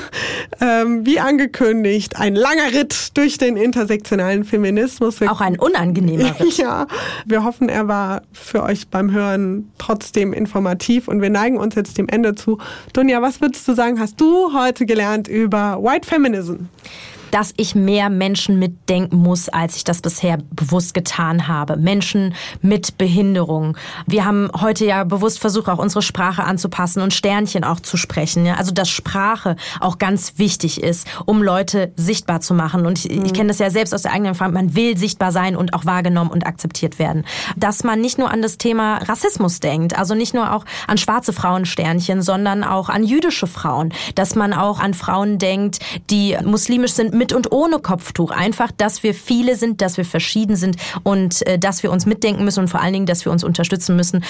*laughs* ähm, wie angekündigt, ein langer Ritt durch den intersektionalen Feminismus. Wir Auch ein unangenehmer *laughs* Ritt. ja, wir hoffen, er war für euch beim Hören trotzdem informativ und wir neigen uns jetzt dem Ende zu. Dunja, was würdest du sagen, hast du heute gelernt über White Feminism? Dass ich mehr Menschen mitdenken muss, als ich das bisher bewusst getan habe. Menschen mit Behinderung. Wir haben heute ja bewusst versucht, auch unsere Sprache anzupassen und Sternchen auch zu sprechen. Also dass Sprache auch ganz wichtig ist, um Leute sichtbar zu machen. Und ich, ich kenne das ja selbst aus der eigenen Erfahrung. Man will sichtbar sein und auch wahrgenommen und akzeptiert werden. Dass man nicht nur an das Thema Rassismus denkt, also nicht nur auch an schwarze Frauensternchen, sondern auch an jüdische Frauen. Dass man auch an Frauen denkt, die muslimisch sind, mit und ohne Kopftuch. Einfach, dass wir viele sind, dass wir verschieden sind und äh, dass wir uns mitdenken müssen und vor allen Dingen, dass wir uns unterstützen müssen.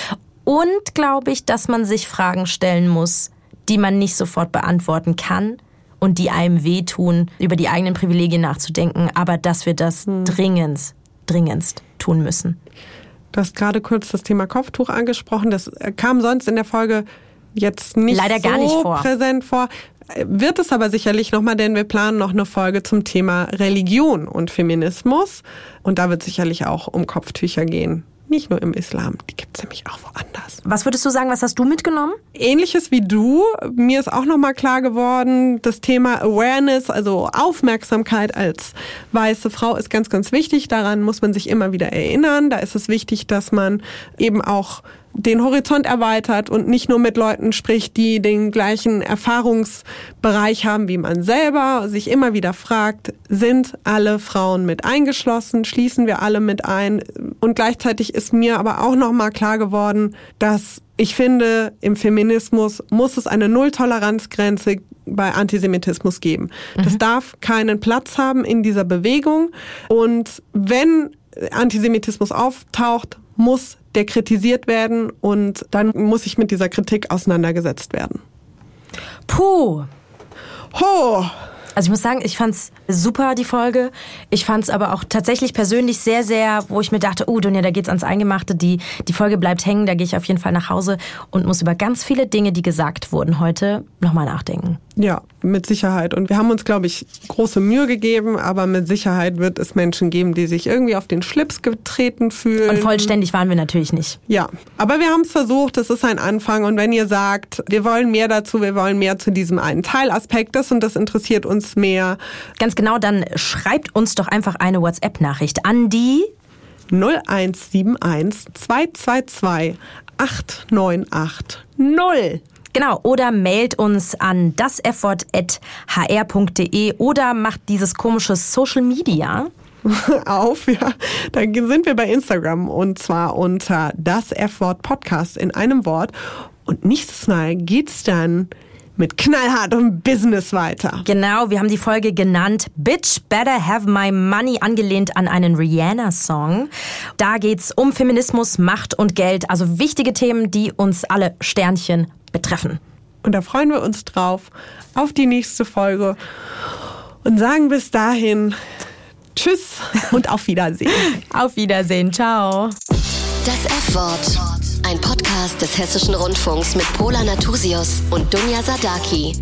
Und glaube ich, dass man sich Fragen stellen muss, die man nicht sofort beantworten kann und die einem wehtun, über die eigenen Privilegien nachzudenken, aber dass wir das hm. dringendst, dringendst tun müssen. Du hast gerade kurz das Thema Kopftuch angesprochen. Das äh, kam sonst in der Folge jetzt nicht Leider so gar nicht vor. präsent vor. Wird es aber sicherlich nochmal, denn wir planen noch eine Folge zum Thema Religion und Feminismus. Und da wird sicherlich auch um Kopftücher gehen. Nicht nur im Islam, die gibt es nämlich auch woanders. Was würdest du sagen, was hast du mitgenommen? Ähnliches wie du. Mir ist auch nochmal klar geworden, das Thema Awareness, also Aufmerksamkeit als weiße Frau ist ganz, ganz wichtig. Daran muss man sich immer wieder erinnern. Da ist es wichtig, dass man eben auch den Horizont erweitert und nicht nur mit Leuten spricht, die den gleichen Erfahrungsbereich haben wie man selber, sich immer wieder fragt, sind alle Frauen mit eingeschlossen, schließen wir alle mit ein und gleichzeitig ist mir aber auch noch mal klar geworden, dass ich finde, im Feminismus muss es eine Nulltoleranzgrenze bei Antisemitismus geben. Das mhm. darf keinen Platz haben in dieser Bewegung und wenn Antisemitismus auftaucht, muss der kritisiert werden und dann muss ich mit dieser Kritik auseinandergesetzt werden. Puh, Ho! Also ich muss sagen, ich fand's super, die Folge. Ich fand's aber auch tatsächlich persönlich sehr, sehr, wo ich mir dachte, oh Dunja, da geht's ans Eingemachte, die, die Folge bleibt hängen, da gehe ich auf jeden Fall nach Hause und muss über ganz viele Dinge, die gesagt wurden heute, nochmal nachdenken. Ja, mit Sicherheit. Und wir haben uns, glaube ich, große Mühe gegeben, aber mit Sicherheit wird es Menschen geben, die sich irgendwie auf den Schlips getreten fühlen. Und vollständig waren wir natürlich nicht. Ja, aber wir haben es versucht, es ist ein Anfang. Und wenn ihr sagt, wir wollen mehr dazu, wir wollen mehr zu diesem einen Teilaspekt, das und das interessiert uns mehr. Ganz genau, dann schreibt uns doch einfach eine WhatsApp-Nachricht an die 0171 222 898 0. Genau, oder mailt uns an dasfwort.hr.de oder macht dieses komische Social Media *laughs* auf, ja. Da sind wir bei Instagram und zwar unter das F-Wort Podcast in einem Wort. Und nächstes Mal geht's dann mit knallhart und Business weiter. Genau, wir haben die Folge genannt Bitch Better Have My Money, angelehnt an einen Rihanna-Song. Da geht's um Feminismus, Macht und Geld, also wichtige Themen, die uns alle Sternchen betreffen. Und da freuen wir uns drauf auf die nächste Folge und sagen bis dahin Tschüss und auf Wiedersehen. *laughs* auf Wiedersehen, ciao. Das F-Wort. Ein Podcast des Hessischen Rundfunks mit Pola Natusius und Dunja Sadaki.